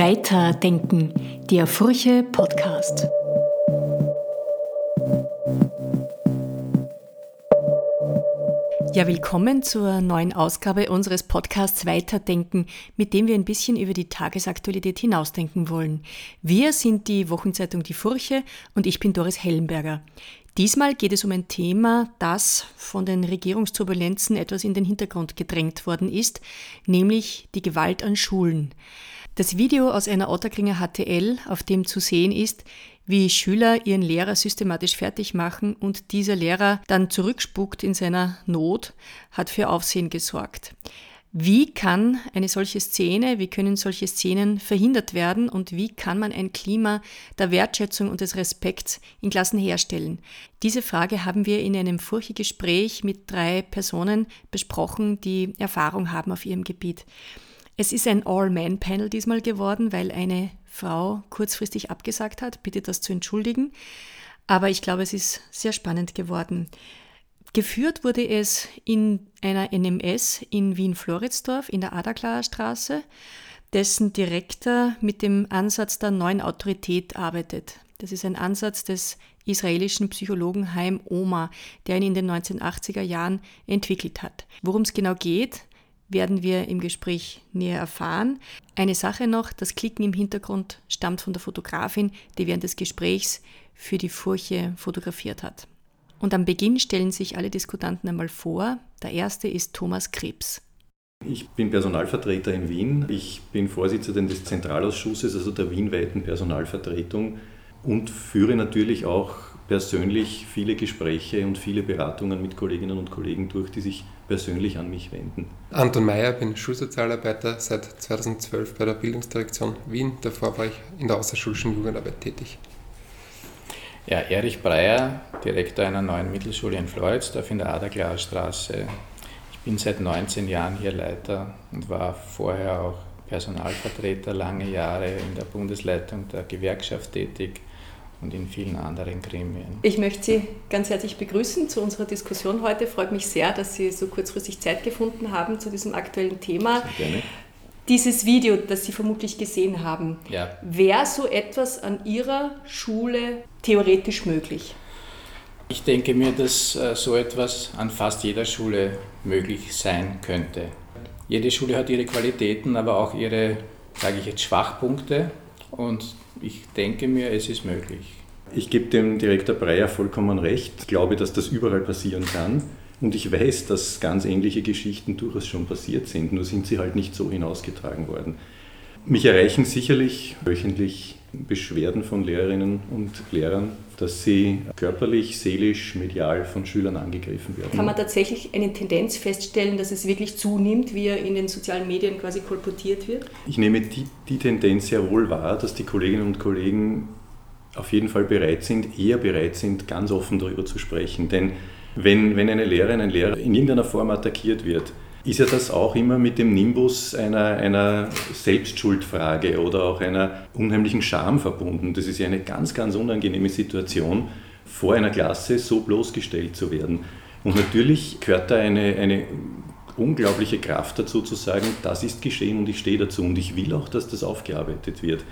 Weiterdenken, der Furche Podcast. Ja, willkommen zur neuen Ausgabe unseres Podcasts Weiterdenken, mit dem wir ein bisschen über die Tagesaktualität hinausdenken wollen. Wir sind die Wochenzeitung Die Furche und ich bin Doris Hellenberger. Diesmal geht es um ein Thema, das von den Regierungsturbulenzen etwas in den Hintergrund gedrängt worden ist, nämlich die Gewalt an Schulen. Das Video aus einer Otterkringer HTL, auf dem zu sehen ist, wie Schüler ihren Lehrer systematisch fertig machen und dieser Lehrer dann zurückspuckt in seiner Not, hat für Aufsehen gesorgt. Wie kann eine solche Szene, wie können solche Szenen verhindert werden und wie kann man ein Klima der Wertschätzung und des Respekts in Klassen herstellen? Diese Frage haben wir in einem Furchegespräch mit drei Personen besprochen, die Erfahrung haben auf ihrem Gebiet. Es ist ein All-Man-Panel diesmal geworden, weil eine Frau kurzfristig abgesagt hat. Bitte das zu entschuldigen. Aber ich glaube, es ist sehr spannend geworden. Geführt wurde es in einer NMS in Wien-Floridsdorf in der Adaklarer Straße, dessen Direktor mit dem Ansatz der neuen Autorität arbeitet. Das ist ein Ansatz des israelischen Psychologen Haim Oma, der ihn in den 1980er Jahren entwickelt hat. Worum es genau geht, werden wir im Gespräch näher erfahren. Eine Sache noch, das Klicken im Hintergrund stammt von der Fotografin, die während des Gesprächs für die Furche fotografiert hat. Und am Beginn stellen sich alle Diskutanten einmal vor. Der erste ist Thomas Krebs. Ich bin Personalvertreter in Wien. Ich bin Vorsitzender des Zentralausschusses, also der wienweiten Personalvertretung und führe natürlich auch persönlich viele Gespräche und viele Beratungen mit Kolleginnen und Kollegen durch, die sich persönlich an mich wenden. Anton Meyer, bin Schulsozialarbeiter seit 2012 bei der Bildungsdirektion Wien. Davor war ich in der außerschulischen Jugendarbeit tätig. Ja, Erich Breyer, Direktor einer neuen Mittelschule in Floridsdorf in der Aderklauer Straße. Ich bin seit 19 Jahren hier Leiter und war vorher auch Personalvertreter lange Jahre in der Bundesleitung der Gewerkschaft tätig und in vielen anderen Gremien. Ich möchte Sie ganz herzlich begrüßen zu unserer Diskussion heute. Freut mich sehr, dass Sie so kurzfristig Zeit gefunden haben zu diesem aktuellen Thema. Sehr gerne. Dieses Video, das Sie vermutlich gesehen haben, ja. wäre so etwas an Ihrer Schule theoretisch möglich? Ich denke mir, dass äh, so etwas an fast jeder Schule möglich sein könnte. Jede Schule hat ihre Qualitäten, aber auch ihre, sage ich jetzt, Schwachpunkte. Und ich denke mir, es ist möglich. Ich gebe dem Direktor Breyer vollkommen recht. Ich glaube, dass das überall passieren kann. Und ich weiß, dass ganz ähnliche Geschichten durchaus schon passiert sind, nur sind sie halt nicht so hinausgetragen worden. Mich erreichen sicherlich wöchentlich Beschwerden von Lehrerinnen und Lehrern, dass sie körperlich, seelisch, medial von Schülern angegriffen werden. Kann man tatsächlich eine Tendenz feststellen, dass es wirklich zunimmt, wie er in den sozialen Medien quasi kolportiert wird? Ich nehme die, die Tendenz sehr wohl wahr, dass die Kolleginnen und Kollegen auf jeden Fall bereit sind, eher bereit sind, ganz offen darüber zu sprechen. Denn wenn, wenn eine Lehrerin, ein Lehrer in irgendeiner Form attackiert wird, ist ja das auch immer mit dem Nimbus einer, einer Selbstschuldfrage oder auch einer unheimlichen Scham verbunden. Das ist ja eine ganz, ganz unangenehme Situation, vor einer Klasse so bloßgestellt zu werden. Und natürlich gehört da eine, eine unglaubliche Kraft dazu zu sagen, das ist geschehen und ich stehe dazu und ich will auch, dass das aufgearbeitet wird.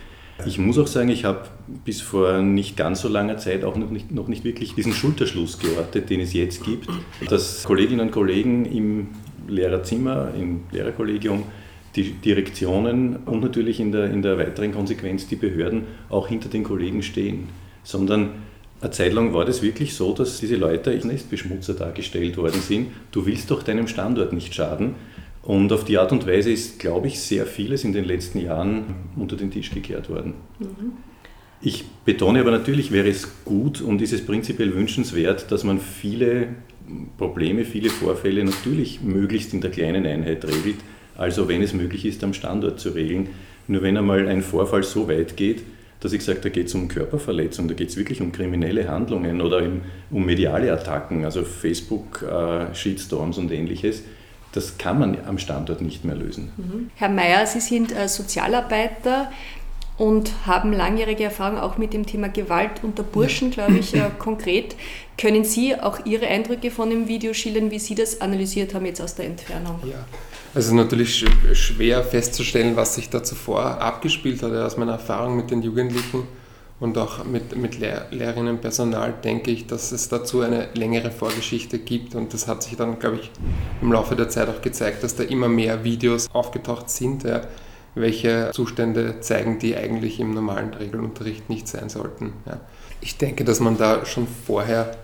Ich muss auch sagen, ich habe bis vor nicht ganz so langer Zeit auch noch nicht, noch nicht wirklich diesen Schulterschluss geortet, den es jetzt gibt, dass Kolleginnen und Kollegen im Lehrerzimmer, im Lehrerkollegium, die Direktionen und natürlich in der, in der weiteren Konsequenz die Behörden auch hinter den Kollegen stehen. Sondern eine Zeit lang war das wirklich so, dass diese Leute als Nestbeschmutzer dargestellt worden sind. Du willst doch deinem Standort nicht schaden. Und auf die Art und Weise ist, glaube ich, sehr vieles in den letzten Jahren unter den Tisch gekehrt worden. Mhm. Ich betone aber natürlich, wäre es gut und ist es prinzipiell wünschenswert, dass man viele Probleme, viele Vorfälle natürlich möglichst in der kleinen Einheit regelt, also wenn es möglich ist, am Standort zu regeln. Nur wenn einmal ein Vorfall so weit geht, dass ich sage, da geht es um Körperverletzung, da geht es wirklich um kriminelle Handlungen oder um mediale Attacken, also Facebook-Shitstorms äh, und ähnliches, das kann man am Standort nicht mehr lösen. Mhm. Herr Mayer, Sie sind äh, Sozialarbeiter und haben langjährige Erfahrung auch mit dem Thema Gewalt unter Burschen, glaube ich, äh, konkret. Können Sie auch Ihre Eindrücke von dem Video schildern, wie Sie das analysiert haben jetzt aus der Entfernung? Ja, Also natürlich schwer festzustellen, was sich da zuvor abgespielt hat. Aus meiner Erfahrung mit den Jugendlichen und auch mit, mit Lehr Lehrerinnen, Personal denke ich, dass es dazu eine längere Vorgeschichte gibt und das hat sich dann, glaube ich, im Laufe der Zeit auch gezeigt, dass da immer mehr Videos aufgetaucht sind, ja, welche Zustände zeigen, die eigentlich im normalen Regelunterricht nicht sein sollten. Ja. Ich denke, dass man da schon vorher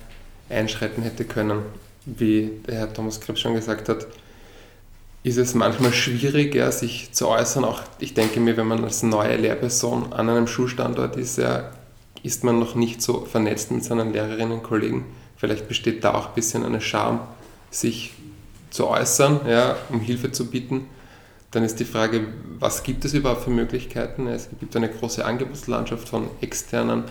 einschreiten hätte können, wie der Herr Thomas Krebs schon gesagt hat, ist es manchmal schwierig, ja, sich zu äußern. Auch ich denke mir, wenn man als neue Lehrperson an einem Schulstandort ist, ja, ist man noch nicht so vernetzt mit seinen Lehrerinnen und Kollegen. Vielleicht besteht da auch ein bisschen eine Scham, sich zu äußern, ja, um Hilfe zu bieten. Dann ist die Frage, was gibt es überhaupt für Möglichkeiten? Es gibt eine große Angebotslandschaft von externen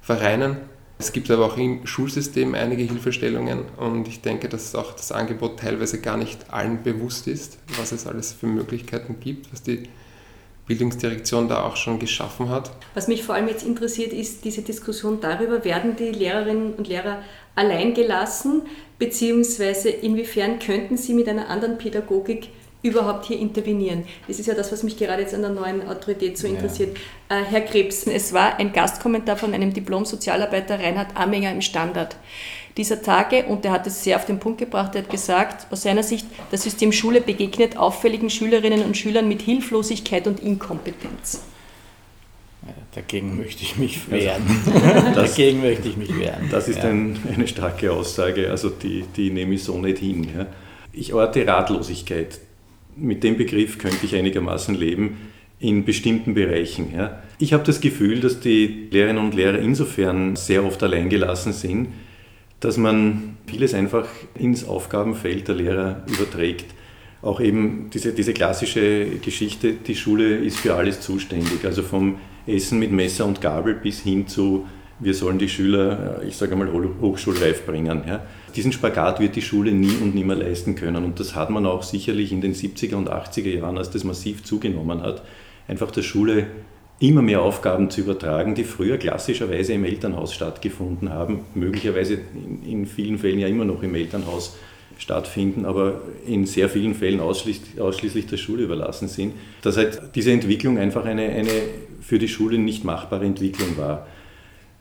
Vereinen, es gibt aber auch im Schulsystem einige Hilfestellungen und ich denke, dass auch das Angebot teilweise gar nicht allen bewusst ist, was es alles für Möglichkeiten gibt, was die Bildungsdirektion da auch schon geschaffen hat. Was mich vor allem jetzt interessiert, ist diese Diskussion darüber, werden die Lehrerinnen und Lehrer allein gelassen, beziehungsweise inwiefern könnten sie mit einer anderen Pädagogik überhaupt hier intervenieren. Das ist ja das, was mich gerade jetzt an der neuen Autorität so interessiert. Ja. Äh, Herr Krebsen, es war ein Gastkommentar von einem Diplom-Sozialarbeiter Reinhard Amminger im Standard dieser Tage und der hat es sehr auf den Punkt gebracht. Er hat gesagt, aus seiner Sicht, das System Schule begegnet auffälligen Schülerinnen und Schülern mit Hilflosigkeit und Inkompetenz. Dagegen möchte ich mich wehren. Das, Dagegen möchte ich mich wehren. Das ist ja. ein, eine starke Aussage, also die, die nehme ich so nicht hin. Ja. Ich orte Ratlosigkeit mit dem Begriff könnte ich einigermaßen leben in bestimmten Bereichen. Ja. Ich habe das Gefühl, dass die Lehrerinnen und Lehrer insofern sehr oft alleingelassen sind, dass man vieles einfach ins Aufgabenfeld der Lehrer überträgt. Auch eben diese, diese klassische Geschichte, die Schule ist für alles zuständig, also vom Essen mit Messer und Gabel bis hin zu, wir sollen die Schüler, ich sage mal, hochschulreif bringen. Ja. Diesen Spagat wird die Schule nie und nimmer leisten können. Und das hat man auch sicherlich in den 70er und 80er Jahren, als das massiv zugenommen hat, einfach der Schule immer mehr Aufgaben zu übertragen, die früher klassischerweise im Elternhaus stattgefunden haben, möglicherweise in, vielen Fällen ja immer noch im Elternhaus stattfinden, aber in sehr vielen Fällen ausschließlich, ausschließlich der Schule überlassen sind, dass halt diese Entwicklung einfach eine, eine für die Schule nicht machbare Entwicklung war.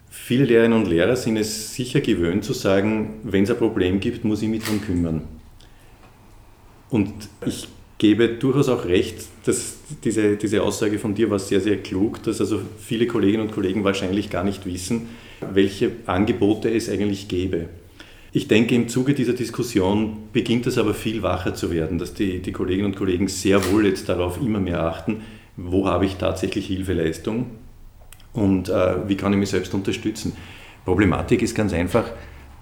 Viele Lehrerinnen und Lehrer sind es sicher gewöhnt zu sagen, wenn es ein Problem gibt, muss ich mich darum kümmern. Und ich gebe durchaus auch recht, dass diese, diese Aussage von dir war sehr, sehr klug, dass also viele Kolleginnen und Kollegen wahrscheinlich gar nicht wissen, welche Angebote es eigentlich gäbe. Ich denke, im Zuge dieser Diskussion beginnt es aber viel wacher zu werden, dass die, die Kolleginnen und Kollegen sehr wohl jetzt darauf immer mehr achten, wo habe ich tatsächlich Hilfeleistung und äh, wie kann ich mich selbst unterstützen. Problematik ist ganz einfach,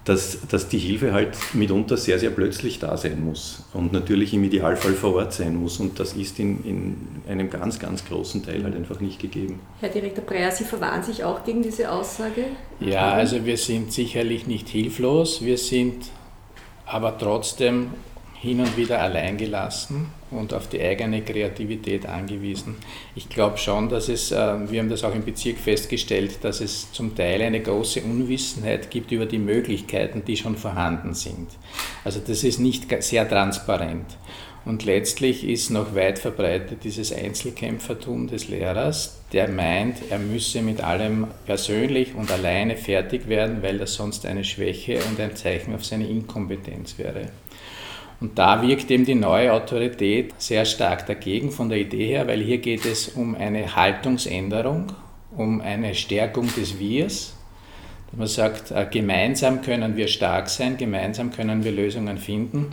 dass, dass die Hilfe halt mitunter sehr, sehr plötzlich da sein muss und natürlich im Idealfall vor Ort sein muss. Und das ist in, in einem ganz, ganz großen Teil halt einfach nicht gegeben. Herr Direktor Breyer, Sie verwahren sich auch gegen diese Aussage? Ja, also wir sind sicherlich nicht hilflos, wir sind aber trotzdem hin und wieder allein gelassen und auf die eigene Kreativität angewiesen. Ich glaube schon, dass es, äh, wir haben das auch im Bezirk festgestellt, dass es zum Teil eine große Unwissenheit gibt über die Möglichkeiten, die schon vorhanden sind. Also das ist nicht sehr transparent. Und letztlich ist noch weit verbreitet dieses Einzelkämpfertum des Lehrers, der meint, er müsse mit allem persönlich und alleine fertig werden, weil das sonst eine Schwäche und ein Zeichen auf seine Inkompetenz wäre. Und da wirkt eben die neue Autorität sehr stark dagegen von der Idee her, weil hier geht es um eine Haltungsänderung, um eine Stärkung des Wirs. Man sagt, äh, gemeinsam können wir stark sein, gemeinsam können wir Lösungen finden.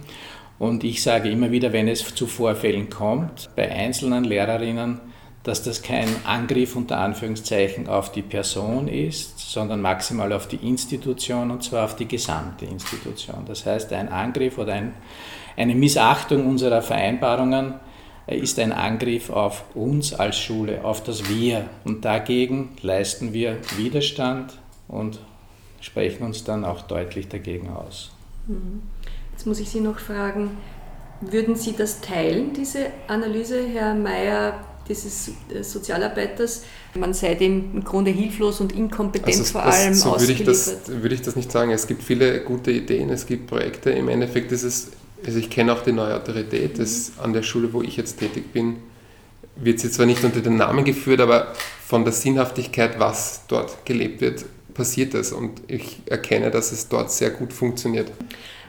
Und ich sage immer wieder, wenn es zu Vorfällen kommt, bei einzelnen Lehrerinnen, dass das kein Angriff unter Anführungszeichen auf die Person ist, sondern maximal auf die Institution und zwar auf die gesamte Institution. Das heißt, ein Angriff oder ein, eine Missachtung unserer Vereinbarungen ist ein Angriff auf uns als Schule, auf das Wir. Und dagegen leisten wir Widerstand und sprechen uns dann auch deutlich dagegen aus. Mhm. Jetzt muss ich Sie noch fragen, würden Sie das teilen, diese Analyse, Herr Mayer? Dieses äh, Sozialarbeiters. Man sei dem im Grunde hilflos und inkompetent also vor allem so würde ich, das, würde ich das nicht sagen. Es gibt viele gute Ideen, es gibt Projekte. Im Endeffekt ist es Also ich kenne auch die neue Autorität. Das an der Schule, wo ich jetzt tätig bin, wird sie zwar nicht unter den Namen geführt, aber von der Sinnhaftigkeit, was dort gelebt wird, passiert es. Und ich erkenne, dass es dort sehr gut funktioniert.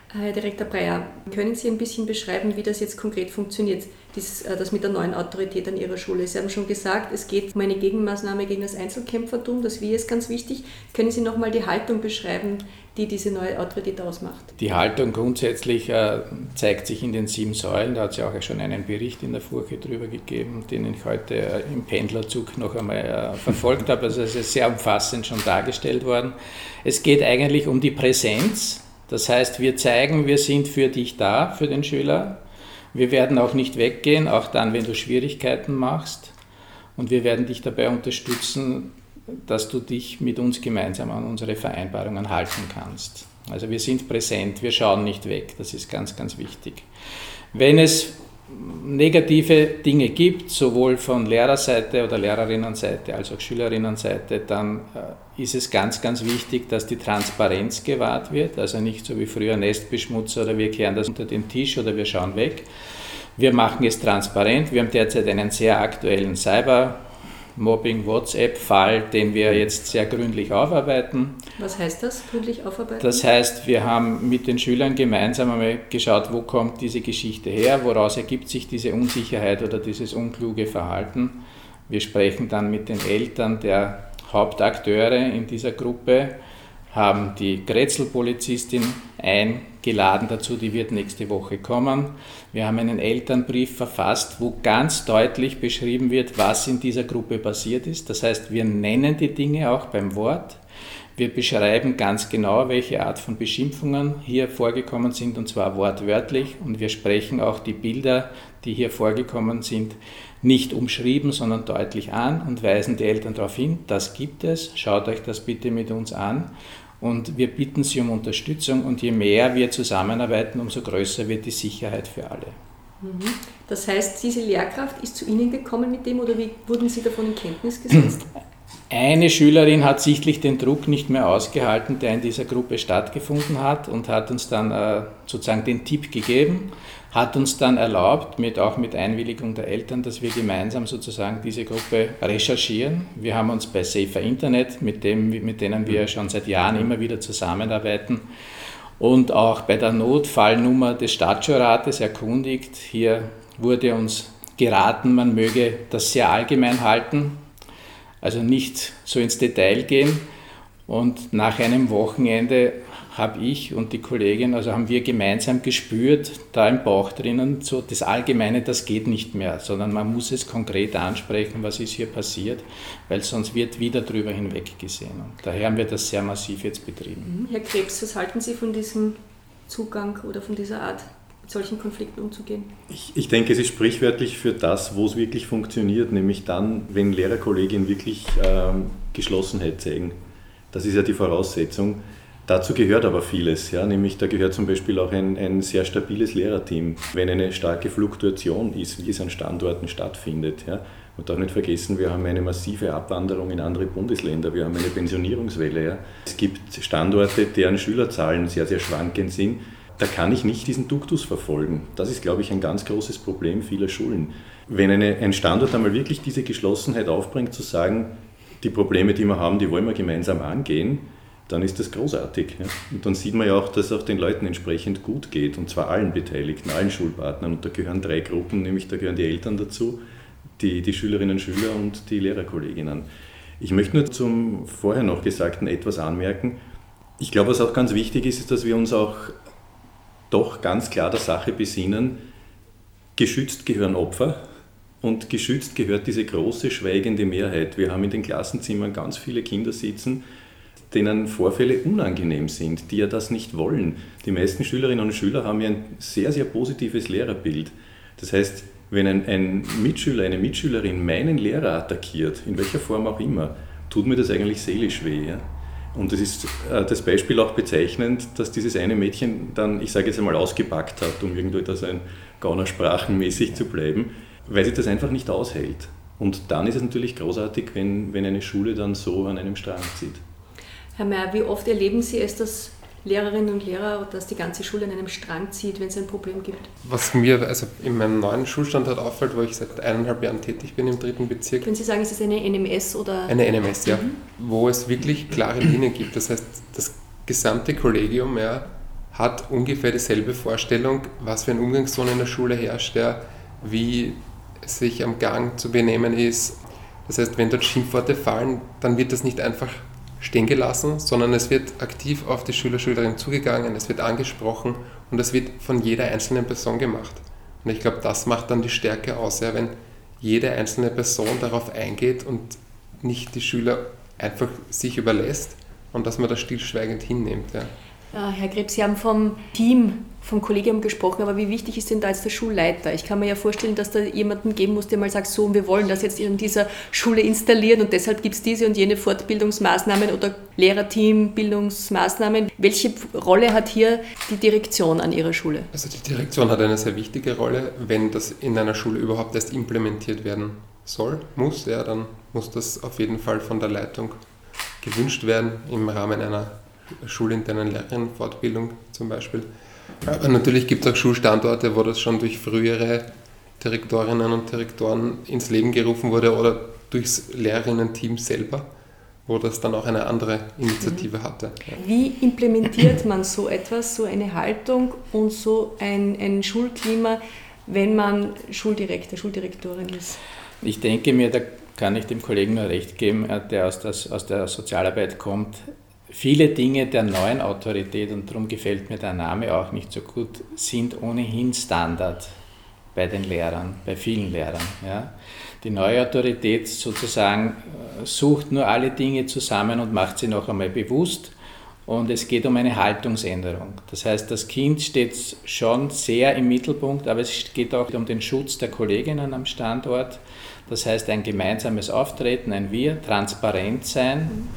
Herr Direktor Breyer, können Sie ein bisschen beschreiben, wie das jetzt konkret funktioniert, dieses, äh, das mit der neuen Autorität an Ihrer Schule? Sie haben schon gesagt, es geht um eine Gegenmaßnahme gegen das Einzelkämpfertum, das Wie ist ganz wichtig. Können Sie nochmal die Haltung beschreiben, die diese neue Autorität ausmacht? Die Haltung grundsätzlich äh, zeigt sich in den sieben Säulen. Da hat es ja auch schon einen Bericht in der Furche drüber gegeben, den ich heute äh, im Pendlerzug noch einmal verfolgt habe. Also es ist sehr umfassend schon dargestellt worden. Es geht eigentlich um die Präsenz das heißt, wir zeigen, wir sind für dich da, für den Schüler. Wir werden auch nicht weggehen, auch dann, wenn du Schwierigkeiten machst. Und wir werden dich dabei unterstützen, dass du dich mit uns gemeinsam an unsere Vereinbarungen halten kannst. Also wir sind präsent, wir schauen nicht weg, das ist ganz, ganz wichtig. Wenn es negative Dinge gibt, sowohl von Lehrerseite oder Lehrerinnenseite als auch Schülerinnenseite, dann äh, ist es ganz, ganz wichtig, dass die Transparenz gewahrt wird. Also nicht so wie früher Nestbeschmutzer oder wir kehren das unter den Tisch oder wir schauen weg. Wir machen es transparent. Wir haben derzeit einen sehr aktuellen Cyber- Mobbing-WhatsApp-Fall, den wir jetzt sehr gründlich aufarbeiten. Was heißt das, gründlich aufarbeiten? Das heißt, wir haben mit den Schülern gemeinsam einmal geschaut, wo kommt diese Geschichte her, woraus ergibt sich diese Unsicherheit oder dieses unkluge Verhalten. Wir sprechen dann mit den Eltern der Hauptakteure in dieser Gruppe haben die Grätzelpolizistin eingeladen dazu, die wird nächste Woche kommen. Wir haben einen Elternbrief verfasst, wo ganz deutlich beschrieben wird, was in dieser Gruppe passiert ist. Das heißt, wir nennen die Dinge auch beim Wort. Wir beschreiben ganz genau, welche Art von Beschimpfungen hier vorgekommen sind, und zwar wortwörtlich. Und wir sprechen auch die Bilder, die hier vorgekommen sind, nicht umschrieben, sondern deutlich an und weisen die Eltern darauf hin, das gibt es, schaut euch das bitte mit uns an. Und wir bitten Sie um Unterstützung und je mehr wir zusammenarbeiten, umso größer wird die Sicherheit für alle. Mhm. Das heißt, diese Lehrkraft ist zu Ihnen gekommen mit dem oder wie wurden Sie davon in Kenntnis gesetzt? Eine Schülerin hat sichtlich den Druck nicht mehr ausgehalten, der in dieser Gruppe stattgefunden hat und hat uns dann äh, sozusagen den Tipp gegeben, hat uns dann erlaubt, mit, auch mit Einwilligung der Eltern, dass wir gemeinsam sozusagen diese Gruppe recherchieren. Wir haben uns bei Safer Internet, mit, dem, mit denen wir schon seit Jahren immer wieder zusammenarbeiten, und auch bei der Notfallnummer des Stadtschulrates erkundigt. Hier wurde uns geraten, man möge das sehr allgemein halten, also nicht so ins Detail gehen. Und nach einem Wochenende habe ich und die Kollegin, also haben wir gemeinsam gespürt, da im Bauch drinnen, so das Allgemeine, das geht nicht mehr, sondern man muss es konkret ansprechen, was ist hier passiert, weil sonst wird wieder drüber hinweggesehen. Und daher haben wir das sehr massiv jetzt betrieben. Mhm. Herr Krebs, was halten Sie von diesem Zugang oder von dieser Art, solchen Konflikten umzugehen? Ich, ich denke, es ist sprichwörtlich für das, wo es wirklich funktioniert, nämlich dann, wenn Lehrerkolleginnen wirklich ähm, Geschlossenheit zeigen. Das ist ja die Voraussetzung Dazu gehört aber vieles, ja, nämlich da gehört zum Beispiel auch ein, ein sehr stabiles Lehrerteam. Wenn eine starke Fluktuation ist, wie es an Standorten stattfindet. Ja. Und auch nicht vergessen, wir haben eine massive Abwanderung in andere Bundesländer, wir haben eine Pensionierungswelle. Ja. Es gibt Standorte, deren Schülerzahlen sehr, sehr schwankend sind. Da kann ich nicht diesen Duktus verfolgen. Das ist, glaube ich, ein ganz großes Problem vieler Schulen. Wenn eine, ein Standort einmal wirklich diese Geschlossenheit aufbringt, zu sagen, die Probleme, die wir haben, die wollen wir gemeinsam angehen, dann ist das großartig. Ja. Und dann sieht man ja auch, dass es auch den Leuten entsprechend gut geht, und zwar allen Beteiligten, allen Schulpartnern. Und da gehören drei Gruppen, nämlich da gehören die Eltern dazu, die, die Schülerinnen und Schüler und die Lehrerkolleginnen. Ich möchte nur zum vorher noch Gesagten etwas anmerken. Ich glaube, was auch ganz wichtig ist, ist, dass wir uns auch doch ganz klar der Sache besinnen, geschützt gehören Opfer und geschützt gehört diese große schweigende Mehrheit. Wir haben in den Klassenzimmern ganz viele Kinder sitzen, denen Vorfälle unangenehm sind, die ja das nicht wollen. Die meisten Schülerinnen und Schüler haben ja ein sehr, sehr positives Lehrerbild. Das heißt, wenn ein, ein Mitschüler, eine Mitschülerin meinen Lehrer attackiert, in welcher Form auch immer, tut mir das eigentlich seelisch weh. Ja? Und das ist äh, das Beispiel auch bezeichnend, dass dieses eine Mädchen dann, ich sage jetzt einmal, ausgepackt hat, um irgendwie da so ein Gaunersprachenmäßig zu bleiben, weil sie das einfach nicht aushält. Und dann ist es natürlich großartig, wenn, wenn eine Schule dann so an einem Strang zieht. Herr Mayer, wie oft erleben Sie es, dass Lehrerinnen und Lehrer, dass die ganze Schule an einem Strang zieht, wenn es ein Problem gibt? Was mir also in meinem neuen Schulstandort auffällt, wo ich seit eineinhalb Jahren tätig bin im dritten Bezirk. Können Sie sagen, ist es eine NMS oder? Eine NMS, ja. Mhm. Wo es wirklich klare Linien gibt. Das heißt, das gesamte Kollegium ja, hat ungefähr dieselbe Vorstellung, was für ein Umgangston in der Schule herrscht, ja, wie sich am Gang zu benehmen ist. Das heißt, wenn dort Schimpfworte fallen, dann wird das nicht einfach stehen gelassen, sondern es wird aktiv auf die Schüler, Schülerinnen zugegangen, es wird angesprochen und es wird von jeder einzelnen Person gemacht. Und ich glaube, das macht dann die Stärke aus, ja, wenn jede einzelne Person darauf eingeht und nicht die Schüler einfach sich überlässt und dass man das stillschweigend hinnimmt. Ja. Herr Krebs, Sie haben vom Team, vom Kollegium gesprochen, aber wie wichtig ist denn da jetzt der Schulleiter? Ich kann mir ja vorstellen, dass da jemanden geben muss, der mal sagt, so, wir wollen das jetzt in dieser Schule installieren und deshalb gibt es diese und jene Fortbildungsmaßnahmen oder Lehrerteam, Bildungsmaßnahmen. Welche Rolle hat hier die Direktion an Ihrer Schule? Also die Direktion hat eine sehr wichtige Rolle. Wenn das in einer Schule überhaupt erst implementiert werden soll, muss, ja, dann muss das auf jeden Fall von der Leitung gewünscht werden im Rahmen einer schulinternen Lehrerinnenfortbildung zum Beispiel. Aber natürlich gibt es auch Schulstandorte, wo das schon durch frühere Direktorinnen und Direktoren ins Leben gerufen wurde oder durchs Lehrerinnen-Team selber, wo das dann auch eine andere Initiative hatte. Wie implementiert man so etwas, so eine Haltung und so ein, ein Schulklima, wenn man Schuldirektor, Schuldirektorin ist? Ich denke mir, da kann ich dem Kollegen nur recht geben, der aus, das, aus der Sozialarbeit kommt viele Dinge der neuen Autorität, und darum gefällt mir der Name auch nicht so gut, sind ohnehin Standard bei den Lehrern, bei vielen Lehrern. Ja. Die neue Autorität sozusagen äh, sucht nur alle Dinge zusammen und macht sie noch einmal bewusst. Und es geht um eine Haltungsänderung. Das heißt, das Kind steht schon sehr im Mittelpunkt, aber es geht auch um den Schutz der Kolleginnen am Standort. Das heißt, ein gemeinsames Auftreten, ein Wir, transparent sein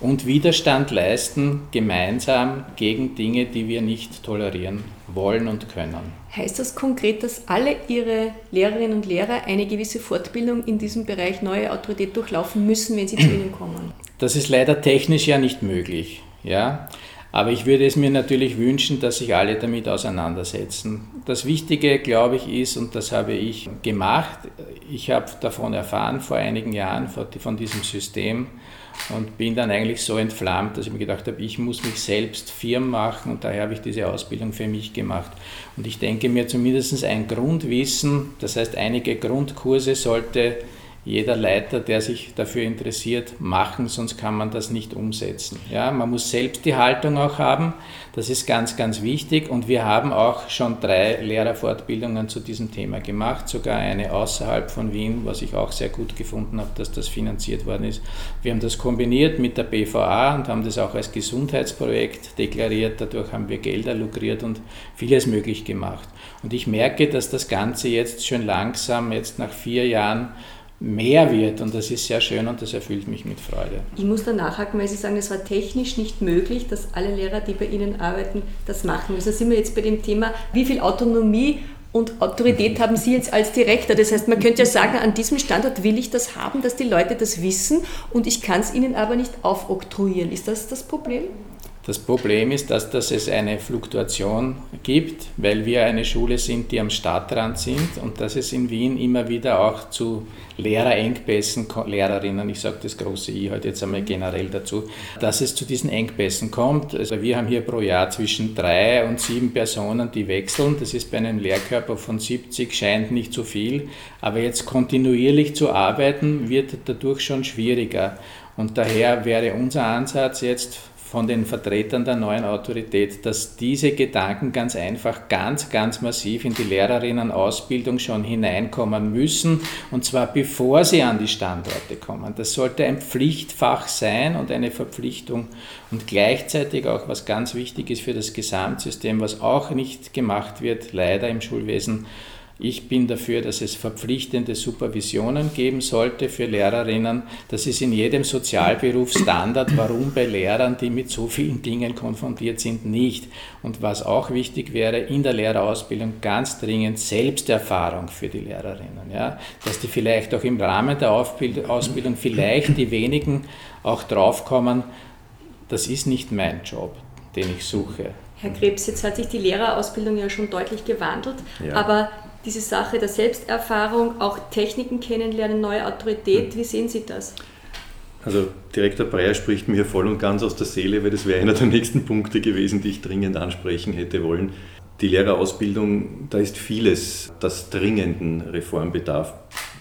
und Widerstand leisten gemeinsam gegen Dinge, die wir nicht tolerieren wollen und können. Heißt das konkret, dass alle Ihre Lehrerinnen und Lehrer eine gewisse Fortbildung in diesem Bereich neue Autorität durchlaufen müssen, wenn sie zu Ihnen kommen? Das ist leider technisch ja nicht möglich. Ja? Aber ich würde es mir natürlich wünschen, dass sich alle damit auseinandersetzen. Das Wichtige, glaube ich, ist, und das habe ich gemacht, ich habe davon erfahren vor einigen Jahren, von diesem System, und bin dann eigentlich so entflammt, dass ich mir gedacht habe, ich muss mich selbst firm machen und daher habe ich diese Ausbildung für mich gemacht. Und ich denke mir zumindest ein Grundwissen, das heißt einige Grundkurse sollte jeder Leiter, der sich dafür interessiert, machen, sonst kann man das nicht umsetzen. Ja, man muss selbst die Haltung auch haben, das ist ganz, ganz wichtig und wir haben auch schon drei Lehrerfortbildungen zu diesem Thema gemacht, sogar eine außerhalb von Wien, was ich auch sehr gut gefunden habe, dass das finanziert worden ist. Wir haben das kombiniert mit der BVA und haben das auch als Gesundheitsprojekt deklariert, dadurch haben wir Gelder lukriert und vieles möglich gemacht. Und ich merke, dass das Ganze jetzt schon langsam, jetzt nach vier Jahren, mehr wird und das ist sehr schön und das erfüllt mich mit Freude. Ich muss da nachhaken, weil Sie sagen, es war technisch nicht möglich, dass alle Lehrer, die bei Ihnen arbeiten, das machen. Da sind wir jetzt bei dem Thema, wie viel Autonomie und Autorität haben Sie jetzt als Direktor? Das heißt, man könnte ja sagen, an diesem Standort will ich das haben, dass die Leute das wissen und ich kann es ihnen aber nicht aufoktroyieren. Ist das das Problem? Das Problem ist, dass, dass es eine Fluktuation gibt, weil wir eine Schule sind, die am Stadtrand sind und dass es in Wien immer wieder auch zu Lehrerengpässen, Lehrerinnen, ich sage das große I heute jetzt einmal generell dazu, dass es zu diesen Engpässen kommt. Also wir haben hier pro Jahr zwischen drei und sieben Personen, die wechseln. Das ist bei einem Lehrkörper von 70, scheint nicht so viel, aber jetzt kontinuierlich zu arbeiten, wird dadurch schon schwieriger. Und daher wäre unser Ansatz jetzt von den Vertretern der neuen Autorität, dass diese Gedanken ganz einfach, ganz, ganz massiv in die Lehrerinnenausbildung schon hineinkommen müssen, und zwar bevor sie an die Standorte kommen. Das sollte ein Pflichtfach sein und eine Verpflichtung und gleichzeitig auch, was ganz wichtig ist für das Gesamtsystem, was auch nicht gemacht wird, leider im Schulwesen, ich bin dafür, dass es verpflichtende Supervisionen geben sollte für Lehrerinnen. Das ist in jedem Sozialberuf Standard. Warum bei Lehrern, die mit so vielen Dingen konfrontiert sind, nicht? Und was auch wichtig wäre, in der Lehrerausbildung ganz dringend Selbsterfahrung für die Lehrerinnen. Ja? Dass die vielleicht auch im Rahmen der Ausbildung vielleicht die wenigen auch draufkommen, das ist nicht mein Job den ich suche. Herr Krebs, jetzt hat sich die Lehrerausbildung ja schon deutlich gewandelt, ja. aber diese Sache der Selbsterfahrung, auch Techniken kennenlernen, neue Autorität, hm. wie sehen Sie das? Also Direktor Breyer spricht mir voll und ganz aus der Seele, weil das wäre einer der nächsten Punkte gewesen, die ich dringend ansprechen hätte wollen. Die Lehrerausbildung, da ist vieles, das dringenden Reformbedarf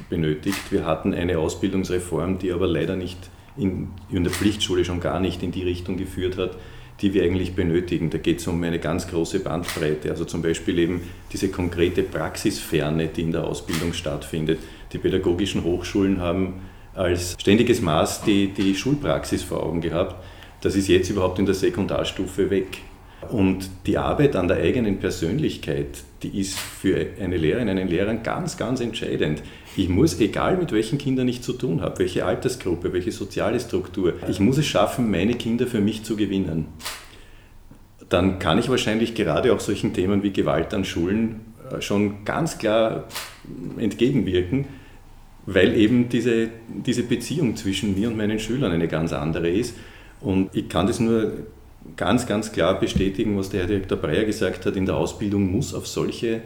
benötigt. Wir hatten eine Ausbildungsreform, die aber leider nicht in, in der Pflichtschule schon gar nicht in die Richtung geführt hat, die wir eigentlich benötigen. Da geht es um eine ganz große Bandbreite, also zum Beispiel eben diese konkrete Praxisferne, die in der Ausbildung stattfindet. Die pädagogischen Hochschulen haben als ständiges Maß die, die Schulpraxis vor Augen gehabt. Das ist jetzt überhaupt in der Sekundarstufe weg. Und die Arbeit an der eigenen Persönlichkeit, die ist für eine Lehrerin, einen Lehrer ganz, ganz entscheidend. Ich muss, egal mit welchen Kindern ich zu tun habe, welche Altersgruppe, welche soziale Struktur, ich muss es schaffen, meine Kinder für mich zu gewinnen. Dann kann ich wahrscheinlich gerade auch solchen Themen wie Gewalt an Schulen äh, schon ganz klar entgegenwirken, weil eben diese, diese Beziehung zwischen mir und meinen Schülern eine ganz andere ist. Und ich kann das nur ganz, ganz klar bestätigen, was der Herr Direktor Breyer gesagt hat. In der Ausbildung muss auf solche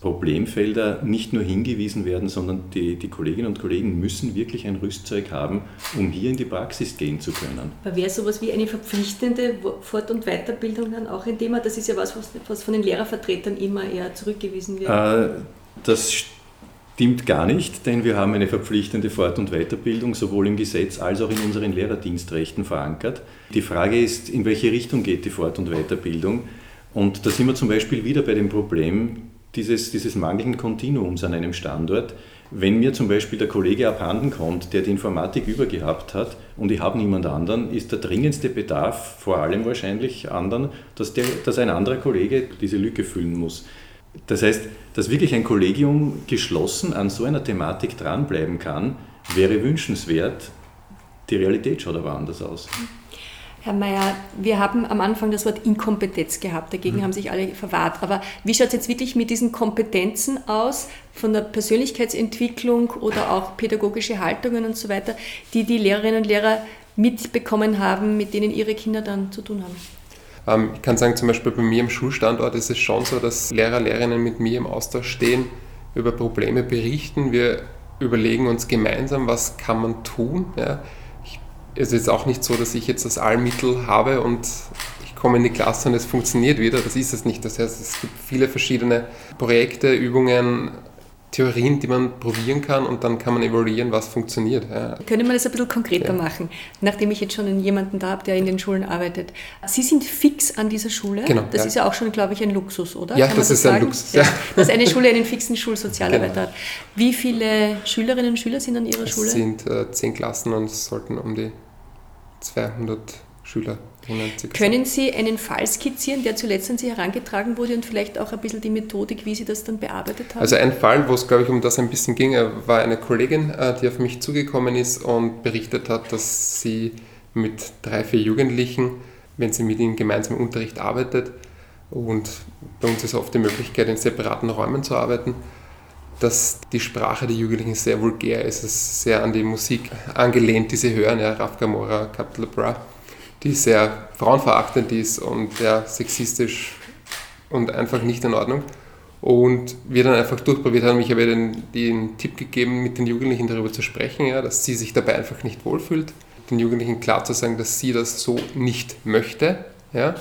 Problemfelder nicht nur hingewiesen werden, sondern die, die Kolleginnen und Kollegen müssen wirklich ein Rüstzeug haben, um hier in die Praxis gehen zu können. Aber wäre sowas wie eine verpflichtende Fort- und Weiterbildung dann auch ein Thema? Das ist ja was, was von den Lehrervertretern immer eher zurückgewiesen wird. Äh, das stimmt gar nicht, denn wir haben eine verpflichtende Fort- und Weiterbildung sowohl im Gesetz als auch in unseren Lehrerdienstrechten verankert. Die Frage ist, in welche Richtung geht die Fort- und Weiterbildung? Und da sind wir zum Beispiel wieder bei dem Problem, dieses, dieses mangelnden Kontinuums an einem Standort. Wenn mir zum Beispiel der Kollege abhanden kommt, der die Informatik übergehabt hat und ich habe niemand anderen, ist der dringendste Bedarf vor allem wahrscheinlich anderen, dass, der, dass ein anderer Kollege diese Lücke füllen muss. Das heißt, dass wirklich ein Kollegium geschlossen an so einer Thematik dranbleiben kann, wäre wünschenswert. Die Realität schaut aber anders aus. Herr Mayer, wir haben am Anfang das Wort Inkompetenz gehabt, dagegen mhm. haben sich alle verwahrt. Aber wie schaut es jetzt wirklich mit diesen Kompetenzen aus, von der Persönlichkeitsentwicklung oder auch pädagogische Haltungen und so weiter, die die Lehrerinnen und Lehrer mitbekommen haben, mit denen ihre Kinder dann zu tun haben? Ähm, ich kann sagen, zum Beispiel bei mir im Schulstandort ist es schon so, dass Lehrer, Lehrerinnen mit mir im Austausch stehen, über Probleme berichten. Wir überlegen uns gemeinsam, was kann man tun. Ja es ist auch nicht so, dass ich jetzt das Allmittel habe und ich komme in die Klasse und es funktioniert wieder. Das ist es nicht. Das heißt, es gibt viele verschiedene Projekte, Übungen, Theorien, die man probieren kann und dann kann man evaluieren, was funktioniert. Ja. Könnte man das ein bisschen konkreter ja. machen, nachdem ich jetzt schon jemanden da habe, der in den Schulen arbeitet. Sie sind fix an dieser Schule. Genau. Das ja. ist ja auch schon, glaube ich, ein Luxus, oder? Ja, das, das ist sagen? ein Luxus. Ja. Dass eine Schule einen fixen Schulsozialarbeiter genau. hat. Wie viele Schülerinnen und Schüler sind an Ihrer es Schule? Es sind äh, zehn Klassen und es sollten um die 200 Schüler. Können Sie einen Fall skizzieren, der zuletzt an Sie herangetragen wurde und vielleicht auch ein bisschen die Methodik, wie Sie das dann bearbeitet haben? Also ein Fall, wo es, glaube ich, um das ein bisschen ging, äh, war eine Kollegin, äh, die auf mich zugekommen ist und berichtet hat, dass sie mit drei, vier Jugendlichen, wenn sie mit ihnen gemeinsam im Unterricht arbeitet, und bei uns ist oft die Möglichkeit, in separaten Räumen zu arbeiten, dass die Sprache der Jugendlichen sehr vulgär ist. Es ist sehr an die Musik angelehnt, die sie hören, ja, Raf Gamora, Capital Bra, die sehr frauenverachtend ist und ja, sexistisch und einfach nicht in Ordnung. Und wir dann einfach durchprobiert haben, ich habe ihr den, den Tipp gegeben, mit den Jugendlichen darüber zu sprechen, ja, dass sie sich dabei einfach nicht wohlfühlt. Den Jugendlichen klar zu sagen, dass sie das so nicht möchte. Ja,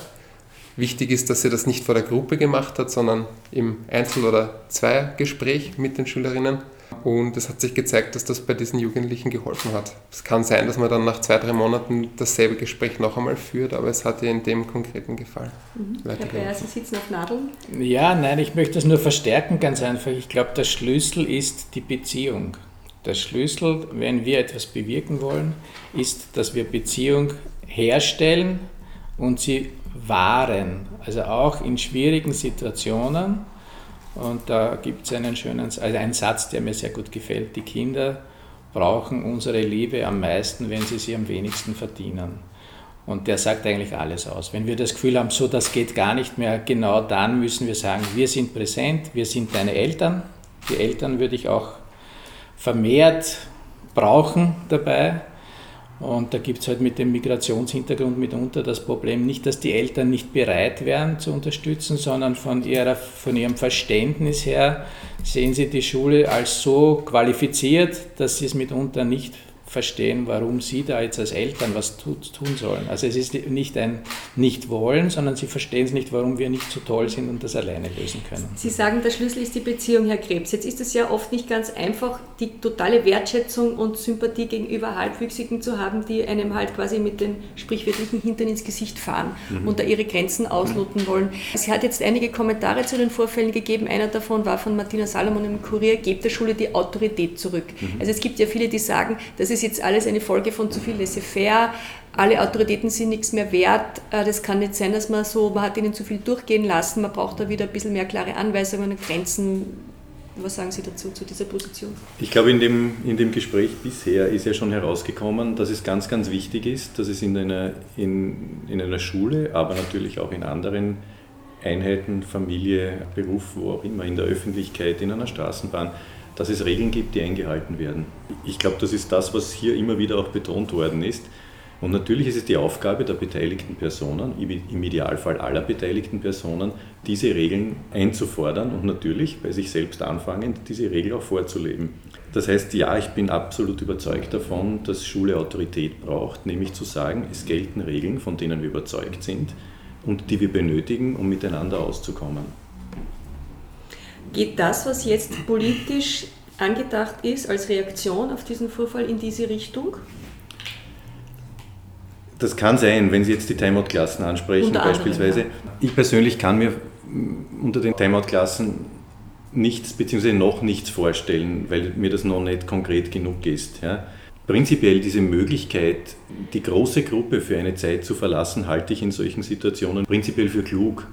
Wichtig ist, dass sie das nicht vor der Gruppe gemacht hat, sondern im Einzel- oder Zweiergespräch mit den Schülerinnen. Und es hat sich gezeigt, dass das bei diesen Jugendlichen geholfen hat. Es kann sein, dass man dann nach zwei, drei Monaten dasselbe Gespräch noch einmal führt, aber es hat ihr in dem konkreten Gefallen. Mhm. Herr Breyer, Sie sitzen auf Nadeln? Ja, nein, ich möchte das nur verstärken, ganz einfach. Ich glaube, der Schlüssel ist die Beziehung. Der Schlüssel, wenn wir etwas bewirken wollen, ist, dass wir Beziehung herstellen und sie wahren, also auch in schwierigen Situationen. Und da gibt es einen schönen, also einen Satz, der mir sehr gut gefällt. Die Kinder brauchen unsere Liebe am meisten, wenn sie sie am wenigsten verdienen. Und der sagt eigentlich alles aus. Wenn wir das Gefühl haben, so das geht gar nicht mehr, genau dann müssen wir sagen, wir sind präsent, wir sind deine Eltern. Die Eltern würde ich auch vermehrt brauchen dabei. Und da gibt es halt mit dem Migrationshintergrund mitunter das Problem nicht, dass die Eltern nicht bereit wären zu unterstützen, sondern von, ihrer, von ihrem Verständnis her sehen sie die Schule als so qualifiziert, dass sie es mitunter nicht verstehen, warum sie da jetzt als Eltern was tut, tun sollen. Also es ist nicht ein Nicht-Wollen, sondern sie verstehen es nicht, warum wir nicht so toll sind und das alleine lösen können. Sie sagen, der Schlüssel ist die Beziehung, Herr Krebs. Jetzt ist es ja oft nicht ganz einfach, die totale Wertschätzung und Sympathie gegenüber Halbwüchsigen zu haben, die einem halt quasi mit den sprichwörtlichen Hintern ins Gesicht fahren mhm. und da ihre Grenzen ausloten wollen. Es hat jetzt einige Kommentare zu den Vorfällen gegeben. Einer davon war von Martina Salomon im Kurier, gebt der Schule die Autorität zurück. Mhm. Also es gibt ja viele, die sagen, das ist ist jetzt alles eine Folge von zu viel laissez-faire, alle Autoritäten sind nichts mehr wert. Äh, das kann nicht sein, dass man so, man hat ihnen zu viel durchgehen lassen, man braucht da wieder ein bisschen mehr klare Anweisungen und Grenzen. Was sagen Sie dazu, zu dieser Position? Ich glaube, in dem, in dem Gespräch bisher ist ja schon herausgekommen, dass es ganz, ganz wichtig ist, dass es in einer, in, in einer Schule, aber natürlich auch in anderen Einheiten, Familie, Beruf, wo auch immer, in der Öffentlichkeit, in einer Straßenbahn, dass es Regeln gibt, die eingehalten werden. Ich glaube, das ist das, was hier immer wieder auch betont worden ist. Und natürlich ist es die Aufgabe der beteiligten Personen, im Idealfall aller beteiligten Personen, diese Regeln einzufordern und natürlich bei sich selbst anfangend, diese Regeln auch vorzuleben. Das heißt, ja, ich bin absolut überzeugt davon, dass Schule Autorität braucht, nämlich zu sagen, es gelten Regeln, von denen wir überzeugt sind und die wir benötigen, um miteinander auszukommen. Geht das, was jetzt politisch angedacht ist, als Reaktion auf diesen Vorfall in diese Richtung? Das kann sein, wenn Sie jetzt die Timeout-Klassen ansprechen, unter beispielsweise. Ja. Ich persönlich kann mir unter den Timeout-Klassen nichts bzw. noch nichts vorstellen, weil mir das noch nicht konkret genug ist. Ja. Prinzipiell diese Möglichkeit, die große Gruppe für eine Zeit zu verlassen, halte ich in solchen Situationen prinzipiell für klug.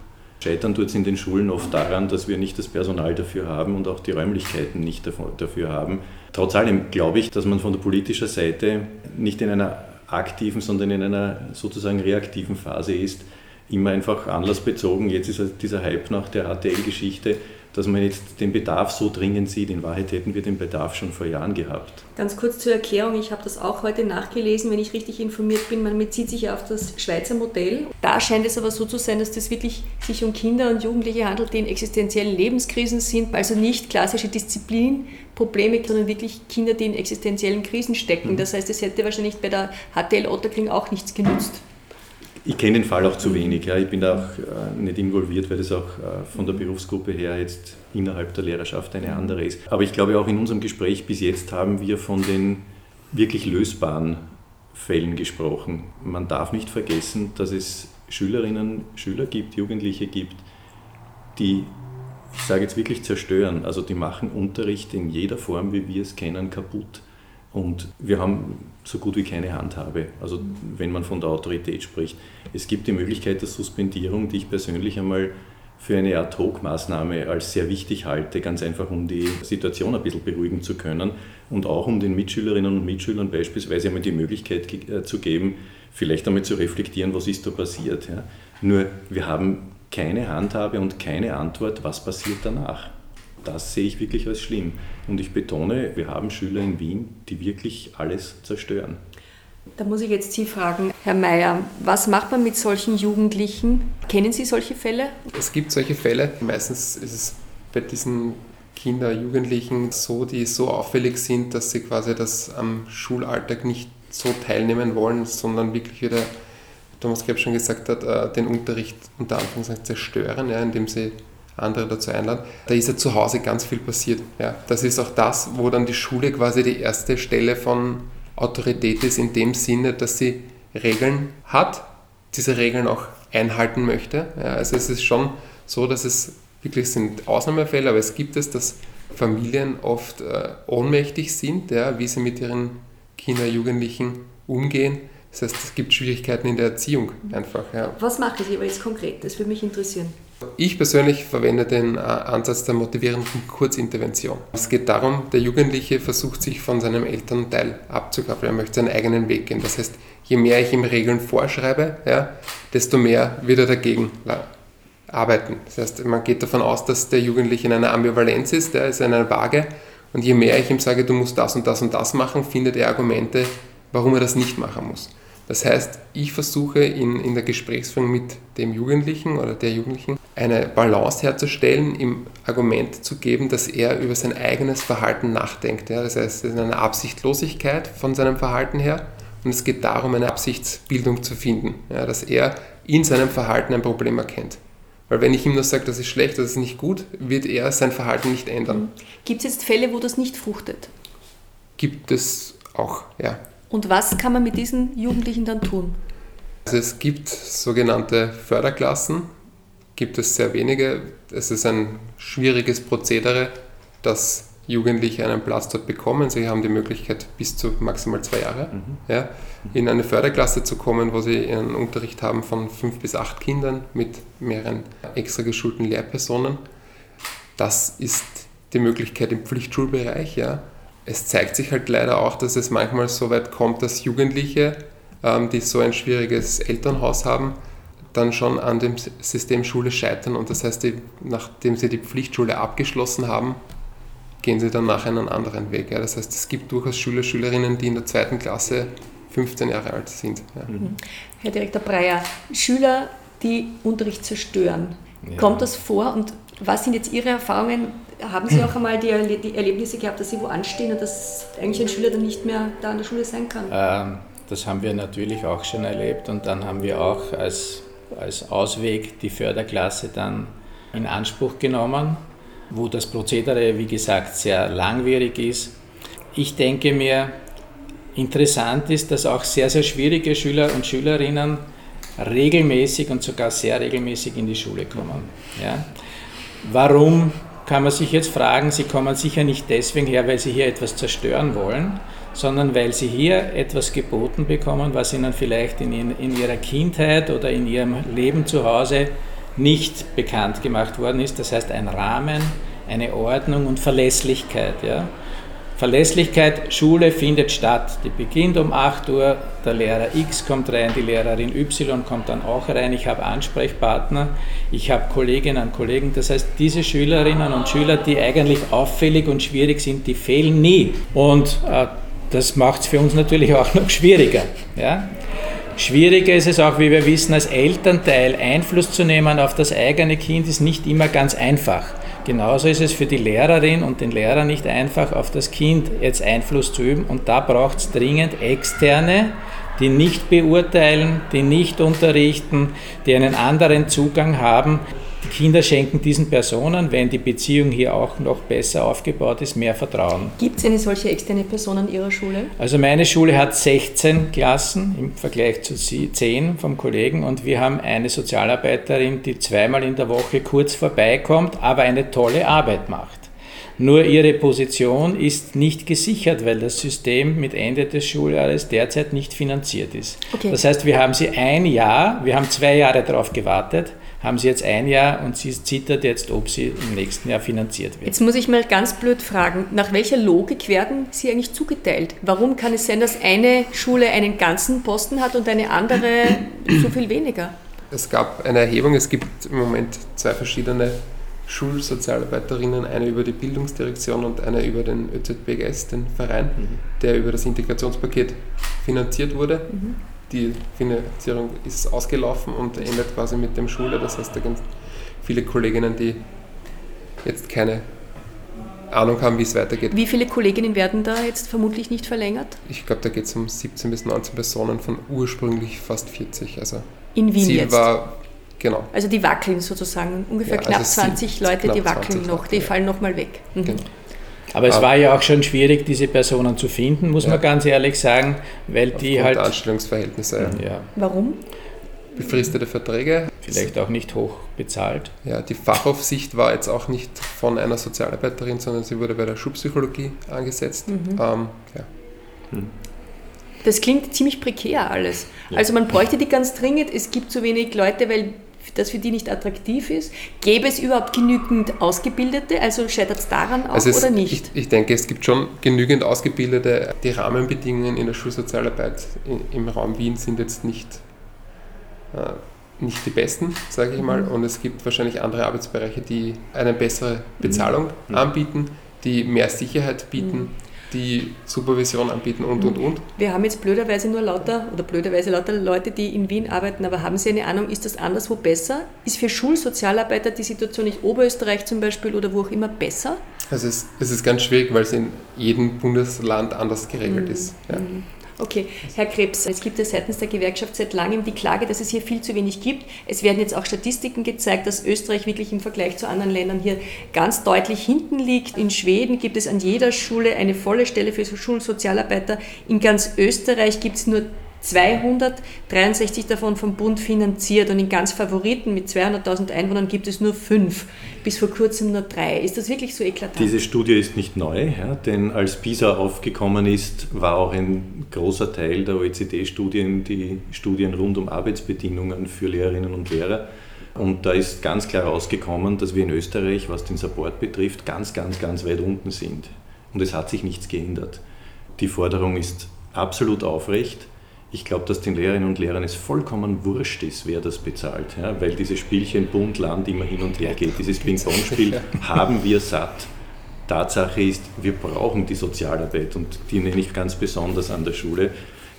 Scheitern tut es in den Schulen oft daran, dass wir nicht das Personal dafür haben und auch die Räumlichkeiten nicht dafür haben. Trotz allem glaube ich, dass man von der politischen Seite nicht in einer aktiven, sondern in einer sozusagen reaktiven Phase ist. Immer einfach anlassbezogen. Jetzt ist dieser Hype nach der HTL-Geschichte dass man jetzt den Bedarf so dringend sieht. In Wahrheit hätten wir den Bedarf schon vor Jahren gehabt. Ganz kurz zur Erklärung, ich habe das auch heute nachgelesen, wenn ich richtig informiert bin. Man bezieht sich ja auf das Schweizer Modell. Da scheint es aber so zu sein, dass das wirklich sich um Kinder und Jugendliche handelt, die in existenziellen Lebenskrisen sind, also nicht klassische Disziplinprobleme, sondern wirklich Kinder, die in existenziellen Krisen stecken. Mhm. Das heißt, es hätte wahrscheinlich bei der HTL Otterkling auch nichts genutzt. Ich kenne den Fall auch zu wenig. Ja. Ich bin da auch äh, nicht involviert, weil das auch äh, von der Berufsgruppe her jetzt innerhalb der Lehrerschaft eine andere ist. Aber ich glaube, auch in unserem Gespräch bis jetzt haben wir von den wirklich lösbaren Fällen gesprochen. Man darf nicht vergessen, dass es Schülerinnen, Schüler gibt, Jugendliche gibt, die, ich sage jetzt wirklich zerstören. Also die machen Unterricht in jeder Form, wie wir es kennen, kaputt. Und wir haben so gut wie keine Handhabe, also wenn man von der Autorität spricht. Es gibt die Möglichkeit der Suspendierung, die ich persönlich einmal für eine Ad-Hoc-Maßnahme als sehr wichtig halte, ganz einfach um die Situation ein bisschen beruhigen zu können und auch um den Mitschülerinnen und Mitschülern beispielsweise einmal die Möglichkeit äh, zu geben, vielleicht einmal zu reflektieren, was ist da passiert. Ja. Nur wir haben keine Handhabe und keine Antwort, was passiert danach das sehe ich wirklich als schlimm. Und ich betone, wir haben Schüler in Wien, die wirklich alles zerstören. Da muss ich jetzt Sie fragen, Herr Mayer, was macht man mit solchen Jugendlichen? Kennen Sie solche Fälle? Es gibt solche Fälle. Meistens ist es bei diesen Kinder, Jugendlichen so, die so auffällig sind, dass sie quasi das am Schulalltag nicht so teilnehmen wollen, sondern wirklich wieder, Thomas Krepp schon gesagt hat, äh, den Unterricht unter Anführungszeichen zerstören, ja, indem sie andere dazu einladen, da ist ja zu Hause ganz viel passiert. Ja, das ist auch das, wo dann die Schule quasi die erste Stelle von Autorität ist, in dem Sinne, dass sie Regeln hat, diese Regeln auch einhalten möchte. Ja, also es ist schon so, dass es wirklich sind Ausnahmefälle, aber es gibt es, dass Familien oft äh, ohnmächtig sind, ja, wie sie mit ihren Kindern, Jugendlichen umgehen. Das heißt, es gibt Schwierigkeiten in der Erziehung einfach. Ja. Was Sie aber jetzt konkret? Das würde mich interessieren. Ich persönlich verwende den äh, Ansatz der motivierenden Kurzintervention. Es geht darum, der Jugendliche versucht sich von seinem Elternteil abzukapseln. Er möchte seinen eigenen Weg gehen. Das heißt, je mehr ich ihm Regeln vorschreibe, ja, desto mehr wird er dagegen arbeiten. Das heißt, man geht davon aus, dass der Jugendliche in einer Ambivalenz ist, der ist in einer Waage. Und je mehr ich ihm sage, du musst das und das und das machen, findet er Argumente, warum er das nicht machen muss. Das heißt, ich versuche in, in der Gesprächsführung mit dem Jugendlichen oder der Jugendlichen eine Balance herzustellen, ihm Argument zu geben, dass er über sein eigenes Verhalten nachdenkt. Ja? Das heißt, es ist eine Absichtlosigkeit von seinem Verhalten her und es geht darum, eine Absichtsbildung zu finden, ja? dass er in seinem Verhalten ein Problem erkennt. Weil wenn ich ihm nur sage, das ist schlecht, das ist nicht gut, wird er sein Verhalten nicht ändern. Gibt es jetzt Fälle, wo das nicht fruchtet? Gibt es auch, ja. Und was kann man mit diesen Jugendlichen dann tun? Also es gibt sogenannte Förderklassen, gibt es sehr wenige. Es ist ein schwieriges Prozedere, dass Jugendliche einen Platz dort bekommen. Sie haben die Möglichkeit, bis zu maximal zwei Jahre mhm. ja, in eine Förderklasse zu kommen, wo sie einen Unterricht haben von fünf bis acht Kindern mit mehreren extra geschulten Lehrpersonen. Das ist die Möglichkeit im Pflichtschulbereich. Ja. Es zeigt sich halt leider auch, dass es manchmal so weit kommt, dass Jugendliche, ähm, die so ein schwieriges Elternhaus haben, dann schon an dem System Schule scheitern. Und das heißt, die, nachdem sie die Pflichtschule abgeschlossen haben, gehen sie dann nachher einen anderen Weg. Ja. Das heißt, es gibt durchaus Schüler, Schülerinnen, die in der zweiten Klasse 15 Jahre alt sind. Ja. Mhm. Herr Direktor Breyer, Schüler, die Unterricht zerstören, ja. kommt das vor und was sind jetzt Ihre Erfahrungen? Haben Sie auch einmal die, Erlebnisse gehabt, dass Sie wo anstehen und dass eigentlich ein Schüler dann nicht mehr da an der Schule sein kann? Ähm, das haben wir natürlich auch schon erlebt und dann haben wir auch als, als Ausweg die Förderklasse dann in Anspruch genommen wo das Prozedere, wie gesagt, sehr langwierig ist. Ich denke mir, interessant ist, dass auch sehr, sehr schwierige Schüler und Schülerinnen regelmäßig und sogar sehr regelmäßig in die Schule kommen. Ja? Warum kann man sich jetzt fragen, sie kommen sicher nicht deswegen her, weil sie hier etwas zerstören wollen, sondern weil sie hier etwas geboten bekommen, was ihnen vielleicht in, in ihrer Kindheit oder in ihrem Leben zu Hause nicht bekannt gemacht worden ist. Das heißt ein Rahmen, eine Ordnung und Verlässlichkeit. Ja. Verlässlichkeit, Schule findet statt. Die beginnt um 8 Uhr, der Lehrer X kommt rein, die Lehrerin Y kommt dann auch rein, ich habe Ansprechpartner, ich habe Kolleginnen und Kollegen. Das heißt, diese Schülerinnen und Schüler, die eigentlich auffällig und schwierig sind, die fehlen nie. Und äh, das macht es für uns natürlich auch noch schwieriger. Ja? Schwieriger ist es auch, wie wir wissen, als Elternteil Einfluss zu nehmen auf das eigene Kind ist nicht immer ganz einfach. Genauso ist es für die Lehrerin und den Lehrer nicht einfach, auf das Kind jetzt Einfluss zu üben. Und da braucht es dringend externe, die nicht beurteilen, die nicht unterrichten, die einen anderen Zugang haben, Kinder schenken diesen Personen, wenn die Beziehung hier auch noch besser aufgebaut ist, mehr Vertrauen. Gibt es eine solche externe Person an Ihrer Schule? Also meine Schule hat 16 Klassen im Vergleich zu 10 vom Kollegen und wir haben eine Sozialarbeiterin, die zweimal in der Woche kurz vorbeikommt, aber eine tolle Arbeit macht. Nur ihre Position ist nicht gesichert, weil das System mit Ende des Schuljahres derzeit nicht finanziert ist. Okay. Das heißt, wir haben sie ein Jahr, wir haben zwei Jahre darauf gewartet, haben sie jetzt ein Jahr und sie zittert jetzt, ob sie im nächsten Jahr finanziert wird. Jetzt muss ich mal ganz blöd fragen, nach welcher Logik werden sie eigentlich zugeteilt? Warum kann es sein, dass eine Schule einen ganzen Posten hat und eine andere so viel weniger? Es gab eine Erhebung, es gibt im Moment zwei verschiedene Schulsozialarbeiterinnen, eine über die Bildungsdirektion und eine über den ÖZBGS, den Verein, mhm. der über das Integrationspaket finanziert wurde. Mhm. Die Finanzierung ist ausgelaufen und endet quasi mit dem Schule. Das heißt, da gibt es viele Kolleginnen, die jetzt keine Ahnung haben, wie es weitergeht. Wie viele Kolleginnen werden da jetzt vermutlich nicht verlängert? Ich glaube, da geht es um 17 bis 19 Personen von ursprünglich fast 40. Also in Wien Ziel jetzt? war Genau. Also die wackeln sozusagen, ungefähr ja, knapp also 20 Leute, knapp die wackeln noch, die ja. fallen nochmal weg. Mhm. Genau. Aber es war ja auch schon schwierig, diese Personen zu finden, muss ja. man ganz ehrlich sagen, weil Aufgrund die halt. Anstellungsverhältnisse. Ja. Warum? Befristete Verträge. Vielleicht auch nicht hoch bezahlt. Ja, die Fachaufsicht war jetzt auch nicht von einer Sozialarbeiterin, sondern sie wurde bei der Schulpsychologie angesetzt. Mhm. Ähm, ja. Mhm. Das klingt ziemlich prekär alles. Ja. Also man bräuchte die ganz dringend, es gibt zu wenig Leute, weil das für die nicht attraktiv ist? Gäbe es überhaupt genügend Ausgebildete? Also scheitert es daran auch also es, oder nicht? Ich, ich, denke, es gibt schon genügend Ausgebildete. Die Rahmenbedingungen in der Schulsozialarbeit im Raum Wien sind jetzt nicht, äh, nicht die besten, sage ich mal. Mhm. Und es gibt wahrscheinlich andere Arbeitsbereiche, die eine bessere Bezahlung mhm. anbieten, die mehr Sicherheit bieten. Mhm die Supervision anbieten und, und, und. Wir haben jetzt blöderweise nur lauter, oder blöderweise lauter Leute, die in Wien arbeiten, aber haben Sie eine Ahnung, ist das anderswo besser? Ist für Schulsozialarbeiter die Situation in Oberösterreich zum Beispiel oder wo auch immer besser? Also es ist, es ist ganz schwierig, weil es in jedem Bundesland anders geregelt mhm. ist. Ja. Okay, Herr Krebs, es gibt ja seitens der Gewerkschaft seit langem die Klage, dass es hier viel zu wenig gibt. Es werden jetzt auch Statistiken gezeigt, dass Österreich wirklich im Vergleich zu anderen Ländern hier ganz deutlich hinten liegt. In Schweden gibt es an jeder Schule eine volle Stelle für Schulsozialarbeiter. In ganz Österreich gibt es nur 263 davon vom Bund finanziert und in ganz Favoriten mit 200.000 Einwohnern gibt es nur fünf, bis vor kurzem nur drei. Ist das wirklich so eklatant? Diese Studie ist nicht neu, ja, denn als PISA aufgekommen ist, war auch ein großer Teil der OECD-Studien die Studien rund um Arbeitsbedingungen für Lehrerinnen und Lehrer. Und da ist ganz klar rausgekommen, dass wir in Österreich, was den Support betrifft, ganz, ganz, ganz weit unten sind. Und es hat sich nichts geändert. Die Forderung ist absolut aufrecht. Ich glaube, dass den Lehrerinnen und Lehrern es vollkommen wurscht ist, wer das bezahlt, ja, weil dieses Spielchen Bund, Land immer hin und her geht. Dieses Ping-Pong-Spiel haben wir satt. Tatsache ist, wir brauchen die Sozialarbeit und die nenne ich ganz besonders an der Schule.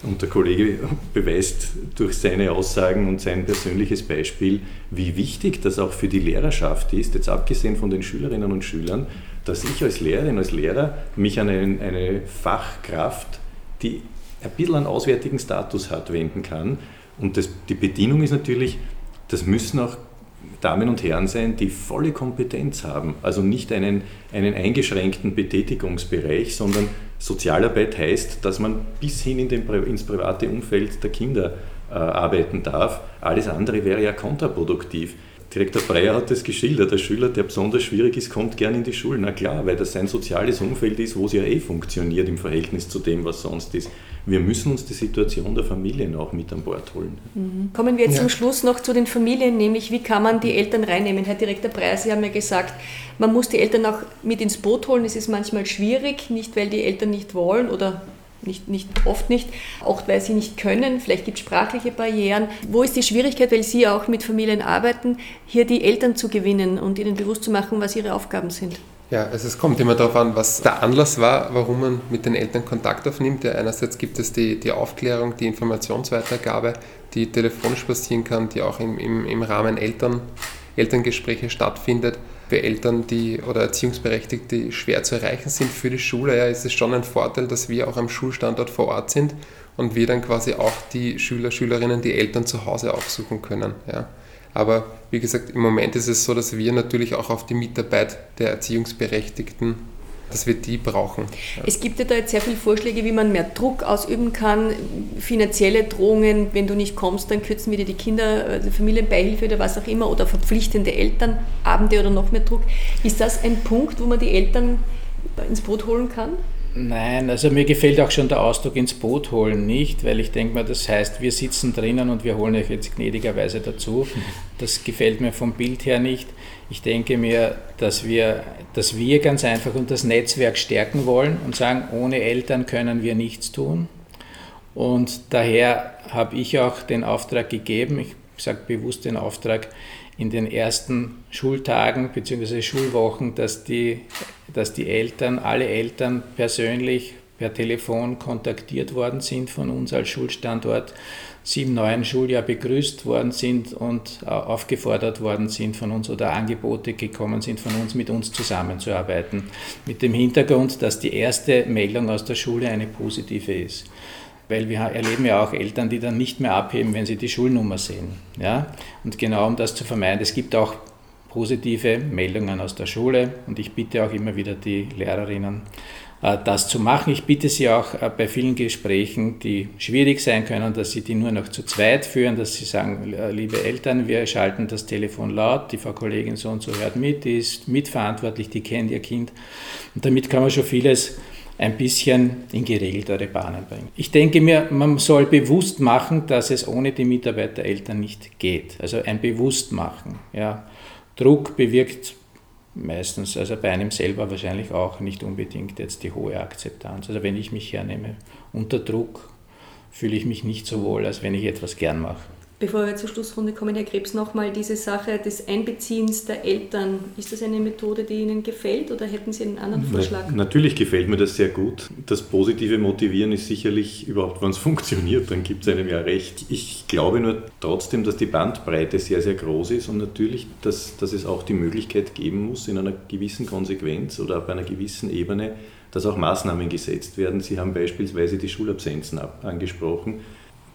Und der Kollege beweist durch seine Aussagen und sein persönliches Beispiel, wie wichtig das auch für die Lehrerschaft ist, jetzt abgesehen von den Schülerinnen und Schülern, dass ich als Lehrerin, als Lehrer mich an eine, eine Fachkraft, die ein bisschen einen auswärtigen Status hat, wenden kann. Und das, die Bedienung ist natürlich, das müssen auch Damen und Herren sein, die volle Kompetenz haben. Also nicht einen, einen eingeschränkten Betätigungsbereich, sondern Sozialarbeit heißt, dass man bis hin in den, ins private Umfeld der Kinder äh, arbeiten darf. Alles andere wäre ja kontraproduktiv. Direktor Breyer hat das geschildert. Der Schüler, der besonders schwierig ist, kommt gern in die Schule. Na klar, weil das sein soziales Umfeld ist, wo es ja eh funktioniert im Verhältnis zu dem, was sonst ist. Wir müssen uns die Situation der Familien auch mit an Bord holen. Mhm. Kommen wir jetzt ja. zum Schluss noch zu den Familien, nämlich wie kann man die Eltern reinnehmen? Herr Direktor Breyer, Sie haben ja gesagt, man muss die Eltern auch mit ins Boot holen. Es ist manchmal schwierig, nicht weil die Eltern nicht wollen oder nicht, nicht oft nicht, auch weil sie nicht können. Vielleicht gibt es sprachliche Barrieren. Wo ist die Schwierigkeit, weil Sie auch mit Familien arbeiten, hier die Eltern zu gewinnen und ihnen bewusst zu machen, was ihre Aufgaben sind? Ja, also es kommt immer darauf an, was der Anlass war, warum man mit den Eltern Kontakt aufnimmt. Ja, einerseits gibt es die, die Aufklärung, die Informationsweitergabe, die telefonisch passieren kann, die auch im, im, im Rahmen Eltern, Elterngespräche stattfindet für Eltern, die oder Erziehungsberechtigte, die schwer zu erreichen sind für die Schule, ja, ist es schon ein Vorteil, dass wir auch am Schulstandort vor Ort sind und wir dann quasi auch die Schüler, Schülerinnen, die Eltern zu Hause aufsuchen können. Ja. Aber wie gesagt, im Moment ist es so, dass wir natürlich auch auf die Mitarbeit der Erziehungsberechtigten dass wir die brauchen. Es gibt ja da jetzt sehr viele Vorschläge, wie man mehr Druck ausüben kann, finanzielle Drohungen, wenn du nicht kommst, dann kürzen wir dir die Kinder, die Familienbeihilfe oder was auch immer, oder verpflichtende Elternabende oder noch mehr Druck. Ist das ein Punkt, wo man die Eltern ins Boot holen kann? Nein, also mir gefällt auch schon der Ausdruck ins Boot holen nicht, weil ich denke mal, das heißt, wir sitzen drinnen und wir holen euch jetzt gnädigerweise dazu. Das gefällt mir vom Bild her nicht. Ich denke mir, dass wir, dass wir ganz einfach und das Netzwerk stärken wollen und sagen, ohne Eltern können wir nichts tun. Und daher habe ich auch den Auftrag gegeben, ich sage bewusst den Auftrag, in den ersten Schultagen bzw. Schulwochen, dass die, dass die Eltern, alle Eltern persönlich per Telefon kontaktiert worden sind von uns als Schulstandort, sie im neuen Schuljahr begrüßt worden sind und aufgefordert worden sind von uns oder Angebote gekommen sind von uns, mit uns zusammenzuarbeiten. Mit dem Hintergrund, dass die erste Meldung aus der Schule eine positive ist weil wir erleben ja auch Eltern, die dann nicht mehr abheben, wenn sie die Schulnummer sehen. Ja? Und genau um das zu vermeiden, es gibt auch positive Meldungen aus der Schule und ich bitte auch immer wieder die Lehrerinnen, äh, das zu machen. Ich bitte Sie auch äh, bei vielen Gesprächen, die schwierig sein können, dass Sie die nur noch zu zweit führen, dass Sie sagen, äh, liebe Eltern, wir schalten das Telefon laut, die Frau Kollegin so und so hört mit, die ist mitverantwortlich, die kennt ihr Kind. Und damit kann man schon vieles ein bisschen in geregeltere Bahnen bringen. Ich denke mir, man soll bewusst machen, dass es ohne die Mitarbeitereltern nicht geht. Also ein Bewusstmachen. Ja. Druck bewirkt meistens, also bei einem selber wahrscheinlich auch nicht unbedingt jetzt die hohe Akzeptanz. Also wenn ich mich hernehme unter Druck, fühle ich mich nicht so wohl, als wenn ich etwas gern mache. Bevor wir zur Schlussrunde kommen, Herr Krebs, nochmal diese Sache des Einbeziehens der Eltern. Ist das eine Methode, die Ihnen gefällt oder hätten Sie einen anderen Vorschlag? Na, natürlich gefällt mir das sehr gut. Das positive Motivieren ist sicherlich überhaupt, wenn es funktioniert, dann gibt es einem ja recht. Ich glaube nur trotzdem, dass die Bandbreite sehr, sehr groß ist und natürlich, dass, dass es auch die Möglichkeit geben muss, in einer gewissen Konsequenz oder auf einer gewissen Ebene, dass auch Maßnahmen gesetzt werden. Sie haben beispielsweise die Schulabsenzen angesprochen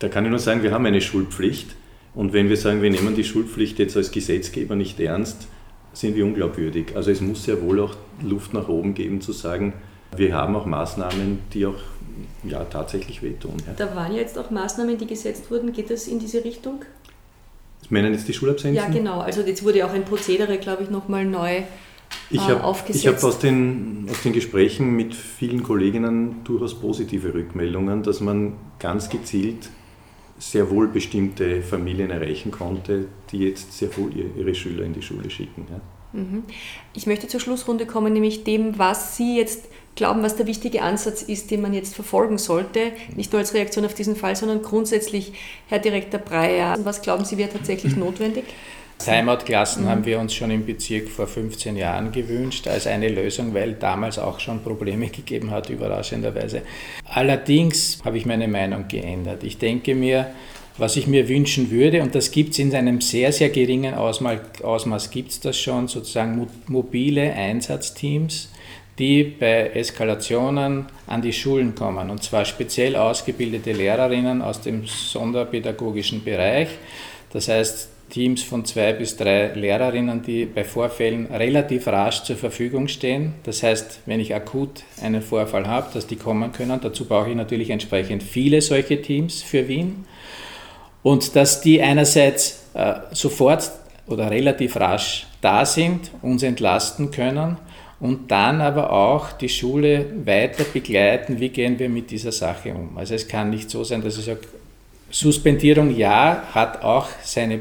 da kann ich nur sagen, wir haben eine Schulpflicht und wenn wir sagen, wir nehmen die Schulpflicht jetzt als Gesetzgeber nicht ernst, sind wir unglaubwürdig. Also es muss ja wohl auch Luft nach oben geben zu sagen, wir haben auch Maßnahmen, die auch ja, tatsächlich wehtun. Ja. Da waren jetzt auch Maßnahmen, die gesetzt wurden. Geht das in diese Richtung? Sie meinen jetzt die Schulabsenzen? Ja, genau. Also jetzt wurde auch ein Prozedere, glaube ich, nochmal neu ich äh, habe hab aus, den, aus den Gesprächen mit vielen Kolleginnen durchaus positive Rückmeldungen, dass man ganz gezielt sehr wohl bestimmte Familien erreichen konnte, die jetzt sehr wohl ihre Schüler in die Schule schicken. Ja. Mhm. Ich möchte zur Schlussrunde kommen, nämlich dem, was Sie jetzt glauben, was der wichtige Ansatz ist, den man jetzt verfolgen sollte, nicht nur als Reaktion auf diesen Fall, sondern grundsätzlich, Herr Direktor Breyer, was glauben Sie wäre tatsächlich notwendig? Timeout-Klassen mhm. haben wir uns schon im Bezirk vor 15 Jahren gewünscht als eine Lösung, weil damals auch schon Probleme gegeben hat, überraschenderweise. Allerdings habe ich meine Meinung geändert. Ich denke mir, was ich mir wünschen würde, und das gibt es in einem sehr, sehr geringen Ausmaß, Ausmaß gibt es das schon, sozusagen mobile Einsatzteams, die bei Eskalationen an die Schulen kommen, und zwar speziell ausgebildete Lehrerinnen aus dem sonderpädagogischen Bereich. Das heißt, Teams von zwei bis drei Lehrerinnen, die bei Vorfällen relativ rasch zur Verfügung stehen. Das heißt, wenn ich akut einen Vorfall habe, dass die kommen können. Dazu brauche ich natürlich entsprechend viele solche Teams für Wien. Und dass die einerseits äh, sofort oder relativ rasch da sind, uns entlasten können und dann aber auch die Schule weiter begleiten, wie gehen wir mit dieser Sache um. Also es kann nicht so sein, dass ich sage, Suspendierung ja, hat auch seine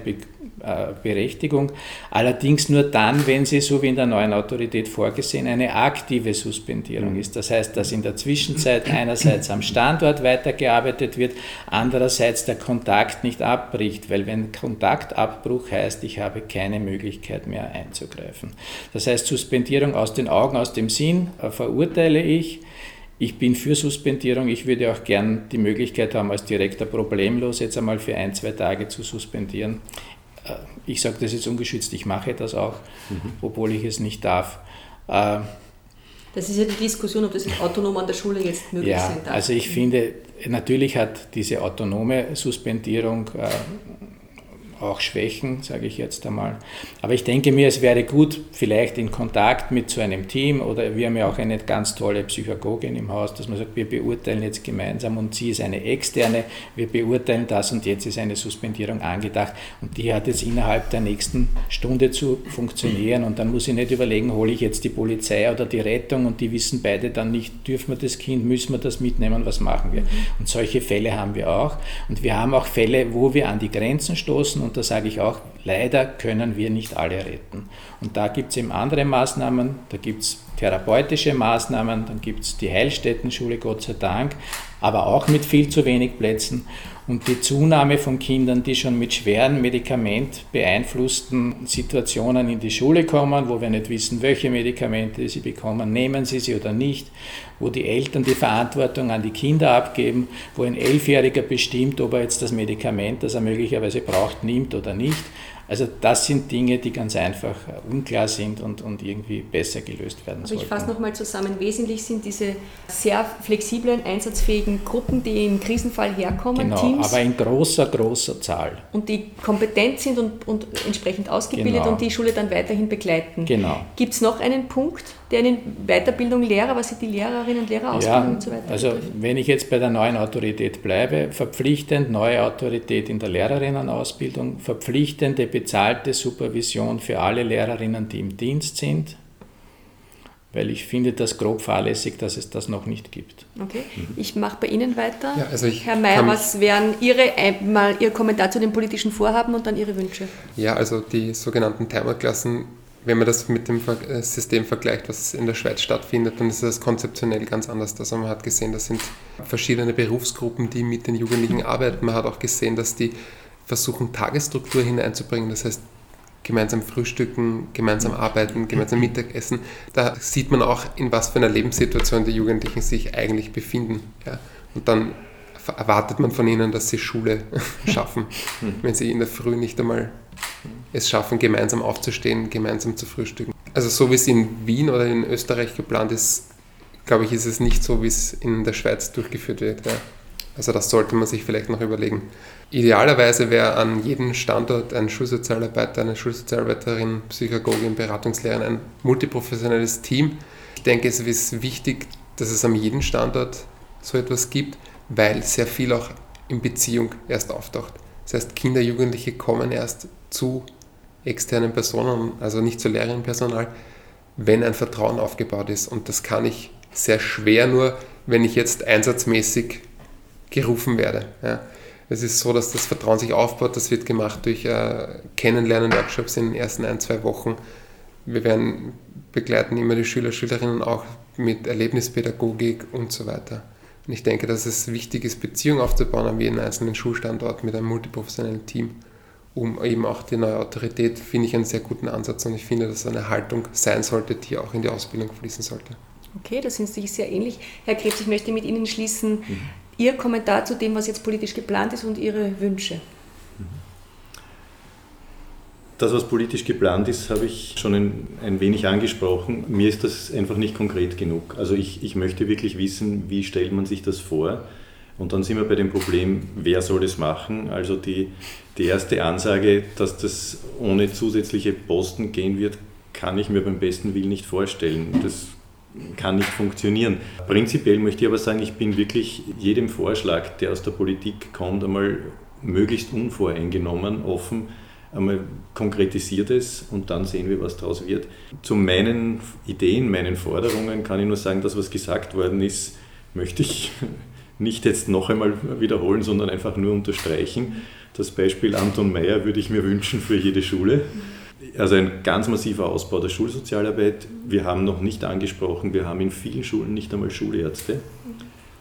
Berechtigung, allerdings nur dann, wenn sie, so wie in der neuen Autorität vorgesehen, eine aktive Suspendierung ist. Das heißt, dass in der Zwischenzeit einerseits am Standort weitergearbeitet wird, andererseits der Kontakt nicht abbricht, weil wenn Kontaktabbruch heißt, ich habe keine Möglichkeit mehr einzugreifen. Das heißt, Suspendierung aus den Augen, aus dem Sinn äh, verurteile ich. Ich bin für Suspendierung. Ich würde auch gern die Möglichkeit haben, als Direktor problemlos jetzt einmal für ein, zwei Tage zu suspendieren. Ich sage das jetzt ungeschützt, ich mache das auch, mhm. obwohl ich es nicht darf. Äh, das ist ja die Diskussion, ob das autonom an der Schule jetzt möglich ja, sein darf. Also ich finde, natürlich hat diese autonome Suspendierung äh, auch Schwächen, sage ich jetzt einmal. Aber ich denke mir, es wäre gut, vielleicht in Kontakt mit so einem Team oder wir haben ja auch eine ganz tolle Psychologin im Haus, dass man sagt, wir beurteilen jetzt gemeinsam und sie ist eine externe, wir beurteilen das und jetzt ist eine Suspendierung angedacht und die hat jetzt innerhalb der nächsten Stunde zu funktionieren und dann muss ich nicht überlegen, hole ich jetzt die Polizei oder die Rettung und die wissen beide dann nicht, dürfen wir das Kind, müssen wir das mitnehmen, was machen wir? Und solche Fälle haben wir auch und wir haben auch Fälle, wo wir an die Grenzen stoßen und und da sage ich auch, leider können wir nicht alle retten. Und da gibt es eben andere Maßnahmen, da gibt es therapeutische Maßnahmen, dann gibt es die Heilstättenschule, Gott sei Dank, aber auch mit viel zu wenig Plätzen. Und die Zunahme von Kindern, die schon mit schweren Medikament beeinflussten Situationen in die Schule kommen, wo wir nicht wissen, welche Medikamente sie bekommen, nehmen sie sie oder nicht, wo die Eltern die Verantwortung an die Kinder abgeben, wo ein Elfjähriger bestimmt, ob er jetzt das Medikament, das er möglicherweise braucht, nimmt oder nicht. Also das sind Dinge, die ganz einfach unklar sind und, und irgendwie besser gelöst werden sollen. Ich fasse nochmal zusammen. Wesentlich sind diese sehr flexiblen, einsatzfähigen Gruppen, die im Krisenfall herkommen, genau, Teams. aber in großer, großer Zahl. Und die kompetent sind und, und entsprechend ausgebildet genau. und die Schule dann weiterhin begleiten. Genau. Gibt es noch einen Punkt, der in Weiterbildung Lehrer, was sind die Lehrerinnen und Lehrer ja, und so weiter Also betrifft? wenn ich jetzt bei der neuen Autorität bleibe, verpflichtend neue Autorität in der Lehrerinnenausbildung, verpflichtende bezahlte Supervision für alle Lehrerinnen, die im Dienst sind, weil ich finde das grob fahrlässig, dass es das noch nicht gibt. Okay, ich mache bei Ihnen weiter. Ja, also Herr Mayer, was wären Ihre, mal Ihr Kommentar zu den politischen Vorhaben und dann Ihre Wünsche? Ja, also die sogenannten Timerklassen wenn man das mit dem äh, System vergleicht, was in der Schweiz stattfindet, dann ist das konzeptionell ganz anders. Also man hat gesehen, das sind verschiedene Berufsgruppen, die mit den Jugendlichen arbeiten. Man hat auch gesehen, dass die versuchen, Tagesstruktur hineinzubringen. Das heißt, gemeinsam frühstücken, gemeinsam arbeiten, gemeinsam Mittagessen. Da sieht man auch, in was für einer Lebenssituation die Jugendlichen sich eigentlich befinden. Ja. Und dann erwartet man von ihnen, dass sie Schule schaffen, wenn sie in der Früh nicht einmal es schaffen, gemeinsam aufzustehen, gemeinsam zu frühstücken. Also so wie es in Wien oder in Österreich geplant ist, glaube ich, ist es nicht so, wie es in der Schweiz durchgeführt wird. Ja. Also das sollte man sich vielleicht noch überlegen. Idealerweise wäre an jedem Standort ein Schulsozialarbeiter, eine Schulsozialarbeiterin, Psychologin, Beratungslehrerin, ein multiprofessionelles Team. Ich denke, es ist wichtig, dass es an jedem Standort so etwas gibt, weil sehr viel auch in Beziehung erst auftaucht. Das heißt, Kinder, Jugendliche kommen erst zu externen Personen, also nicht zu Lehrerinnenpersonal, wenn ein Vertrauen aufgebaut ist. Und das kann ich sehr schwer nur, wenn ich jetzt einsatzmäßig gerufen werde. Ja. Es ist so, dass das Vertrauen sich aufbaut. Das wird gemacht durch äh, Kennenlernen-Workshops in den ersten ein, zwei Wochen. Wir werden begleiten immer die Schüler, Schülerinnen auch mit Erlebnispädagogik und so weiter. Und ich denke, dass es wichtig ist, Beziehungen aufzubauen an jeden einzelnen Schulstandort mit einem multiprofessionellen Team, um eben auch die neue Autorität, finde ich einen sehr guten Ansatz und ich finde, dass eine Haltung sein sollte, die auch in die Ausbildung fließen sollte. Okay, das sind sich sehr ähnlich. Herr Krebs, ich möchte mit Ihnen schließen. Mhm. Ihr Kommentar zu dem, was jetzt politisch geplant ist und Ihre Wünsche. Das, was politisch geplant ist, habe ich schon ein, ein, wenig angesprochen. Mir ist das einfach nicht konkret genug. Also ich, ich möchte wirklich wissen, wie stellt man sich das vor? Und dann sind wir bei dem Problem, wer soll es machen? Also die, die erste Ansage, dass das ohne zusätzliche Posten gehen wird, kann ich mir beim besten Willen nicht vorstellen. Das kann nicht funktionieren. Prinzipiell möchte ich aber sagen, ich bin wirklich jedem Vorschlag, der aus der Politik kommt, einmal möglichst unvoreingenommen, offen, einmal konkretisiert es und dann sehen wir, was daraus wird. Zu meinen Ideen, meinen Forderungen kann ich nur sagen, das, was gesagt worden ist, möchte ich nicht jetzt noch einmal wiederholen, sondern einfach nur unterstreichen. Das Beispiel Anton Meyer würde ich mir wünschen für jede Schule. Also ein ganz massiver Ausbau der Schulsozialarbeit. Wir haben noch nicht angesprochen, wir haben in vielen Schulen nicht einmal Schulärzte.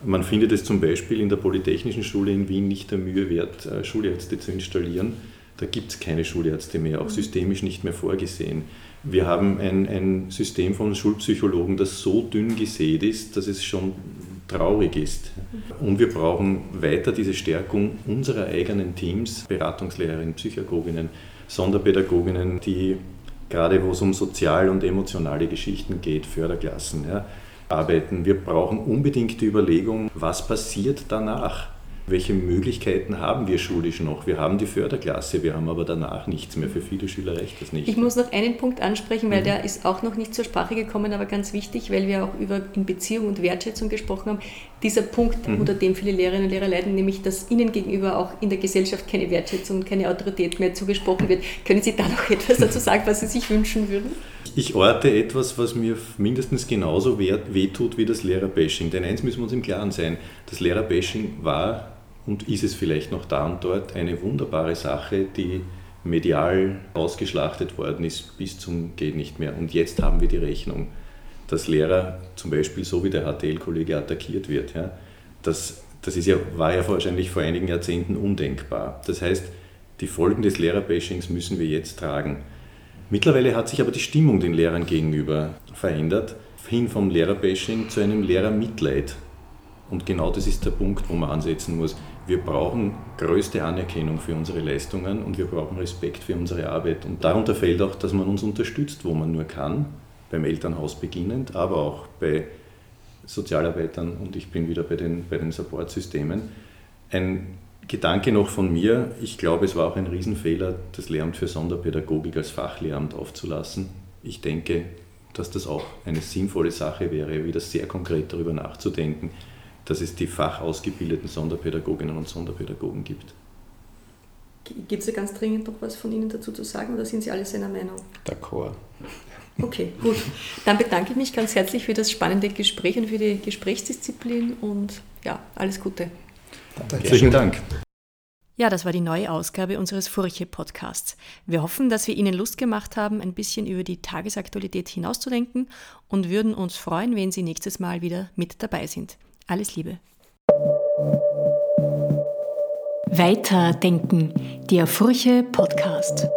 Man findet es zum Beispiel in der Polytechnischen Schule in Wien nicht der Mühe wert, äh, Schulärzte zu installieren. Da gibt es keine Schulärzte mehr, auch systemisch nicht mehr vorgesehen. Wir haben ein, ein System von Schulpsychologen, das so dünn gesät ist, dass es schon traurig ist. Und wir brauchen weiter diese Stärkung unserer eigenen Teams, Beratungslehrerinnen, Psychologinnen, Sonderpädagoginnen, die gerade wo es um sozial und emotionale Geschichten geht, Förderklassen, ja, arbeiten. Wir brauchen unbedingt die Überlegung, was passiert danach? Welche Möglichkeiten haben wir schulisch noch? Wir haben die Förderklasse, wir haben aber danach nichts mehr. Für viele Schüler reicht das nicht. Ich muss noch einen Punkt ansprechen, weil mhm. der ist auch noch nicht zur Sprache gekommen, aber ganz wichtig, weil wir auch über in Beziehung und Wertschätzung gesprochen haben. Dieser Punkt, mhm. unter dem viele Lehrerinnen und Lehrer leiden, nämlich dass ihnen gegenüber auch in der Gesellschaft keine Wertschätzung und keine Autorität mehr zugesprochen wird. Können Sie da noch etwas dazu sagen, was Sie sich wünschen würden? Ich orte etwas, was mir mindestens genauso wehtut wie das Lehrerbashing. Denn eins müssen wir uns im Klaren sein, das Lehrerbashing war und ist es vielleicht noch da und dort eine wunderbare Sache, die medial ausgeschlachtet worden ist bis zum geht nicht mehr. Und jetzt haben wir die Rechnung, dass Lehrer zum Beispiel so wie der HTL-Kollege attackiert wird. Ja, das, das ist ja, war ja wahrscheinlich vor einigen Jahrzehnten undenkbar. Das heißt, die Folgen des Lehrerbashings müssen wir jetzt tragen. Mittlerweile hat sich aber die Stimmung den Lehrern gegenüber verändert, hin vom Lehrerbashing zu einem Lehrermitleid. Und genau das ist der Punkt, wo man ansetzen muss. Wir brauchen größte Anerkennung für unsere Leistungen und wir brauchen Respekt für unsere Arbeit. Und darunter fällt auch, dass man uns unterstützt, wo man nur kann, beim Elternhaus beginnend, aber auch bei Sozialarbeitern und ich bin wieder bei den, bei den Supportsystemen. Ein Gedanke noch von mir, ich glaube, es war auch ein Riesenfehler, das Lehramt für Sonderpädagogik als Fachlehramt aufzulassen. Ich denke, dass das auch eine sinnvolle Sache wäre, wieder sehr konkret darüber nachzudenken, dass es die fachausgebildeten Sonderpädagoginnen und Sonderpädagogen gibt. Gibt es da ganz dringend noch was von Ihnen dazu zu sagen oder sind Sie alle seiner Meinung? D'accord. Okay, gut. Dann bedanke ich mich ganz herzlich für das spannende Gespräch und für die Gesprächsdisziplin und ja, alles Gute. Danke. Herzlichen Dank. Ja, das war die neue Ausgabe unseres Furche-Podcasts. Wir hoffen, dass wir Ihnen Lust gemacht haben, ein bisschen über die Tagesaktualität hinauszudenken und würden uns freuen, wenn Sie nächstes Mal wieder mit dabei sind. Alles Liebe. Weiterdenken, der Furche Podcast.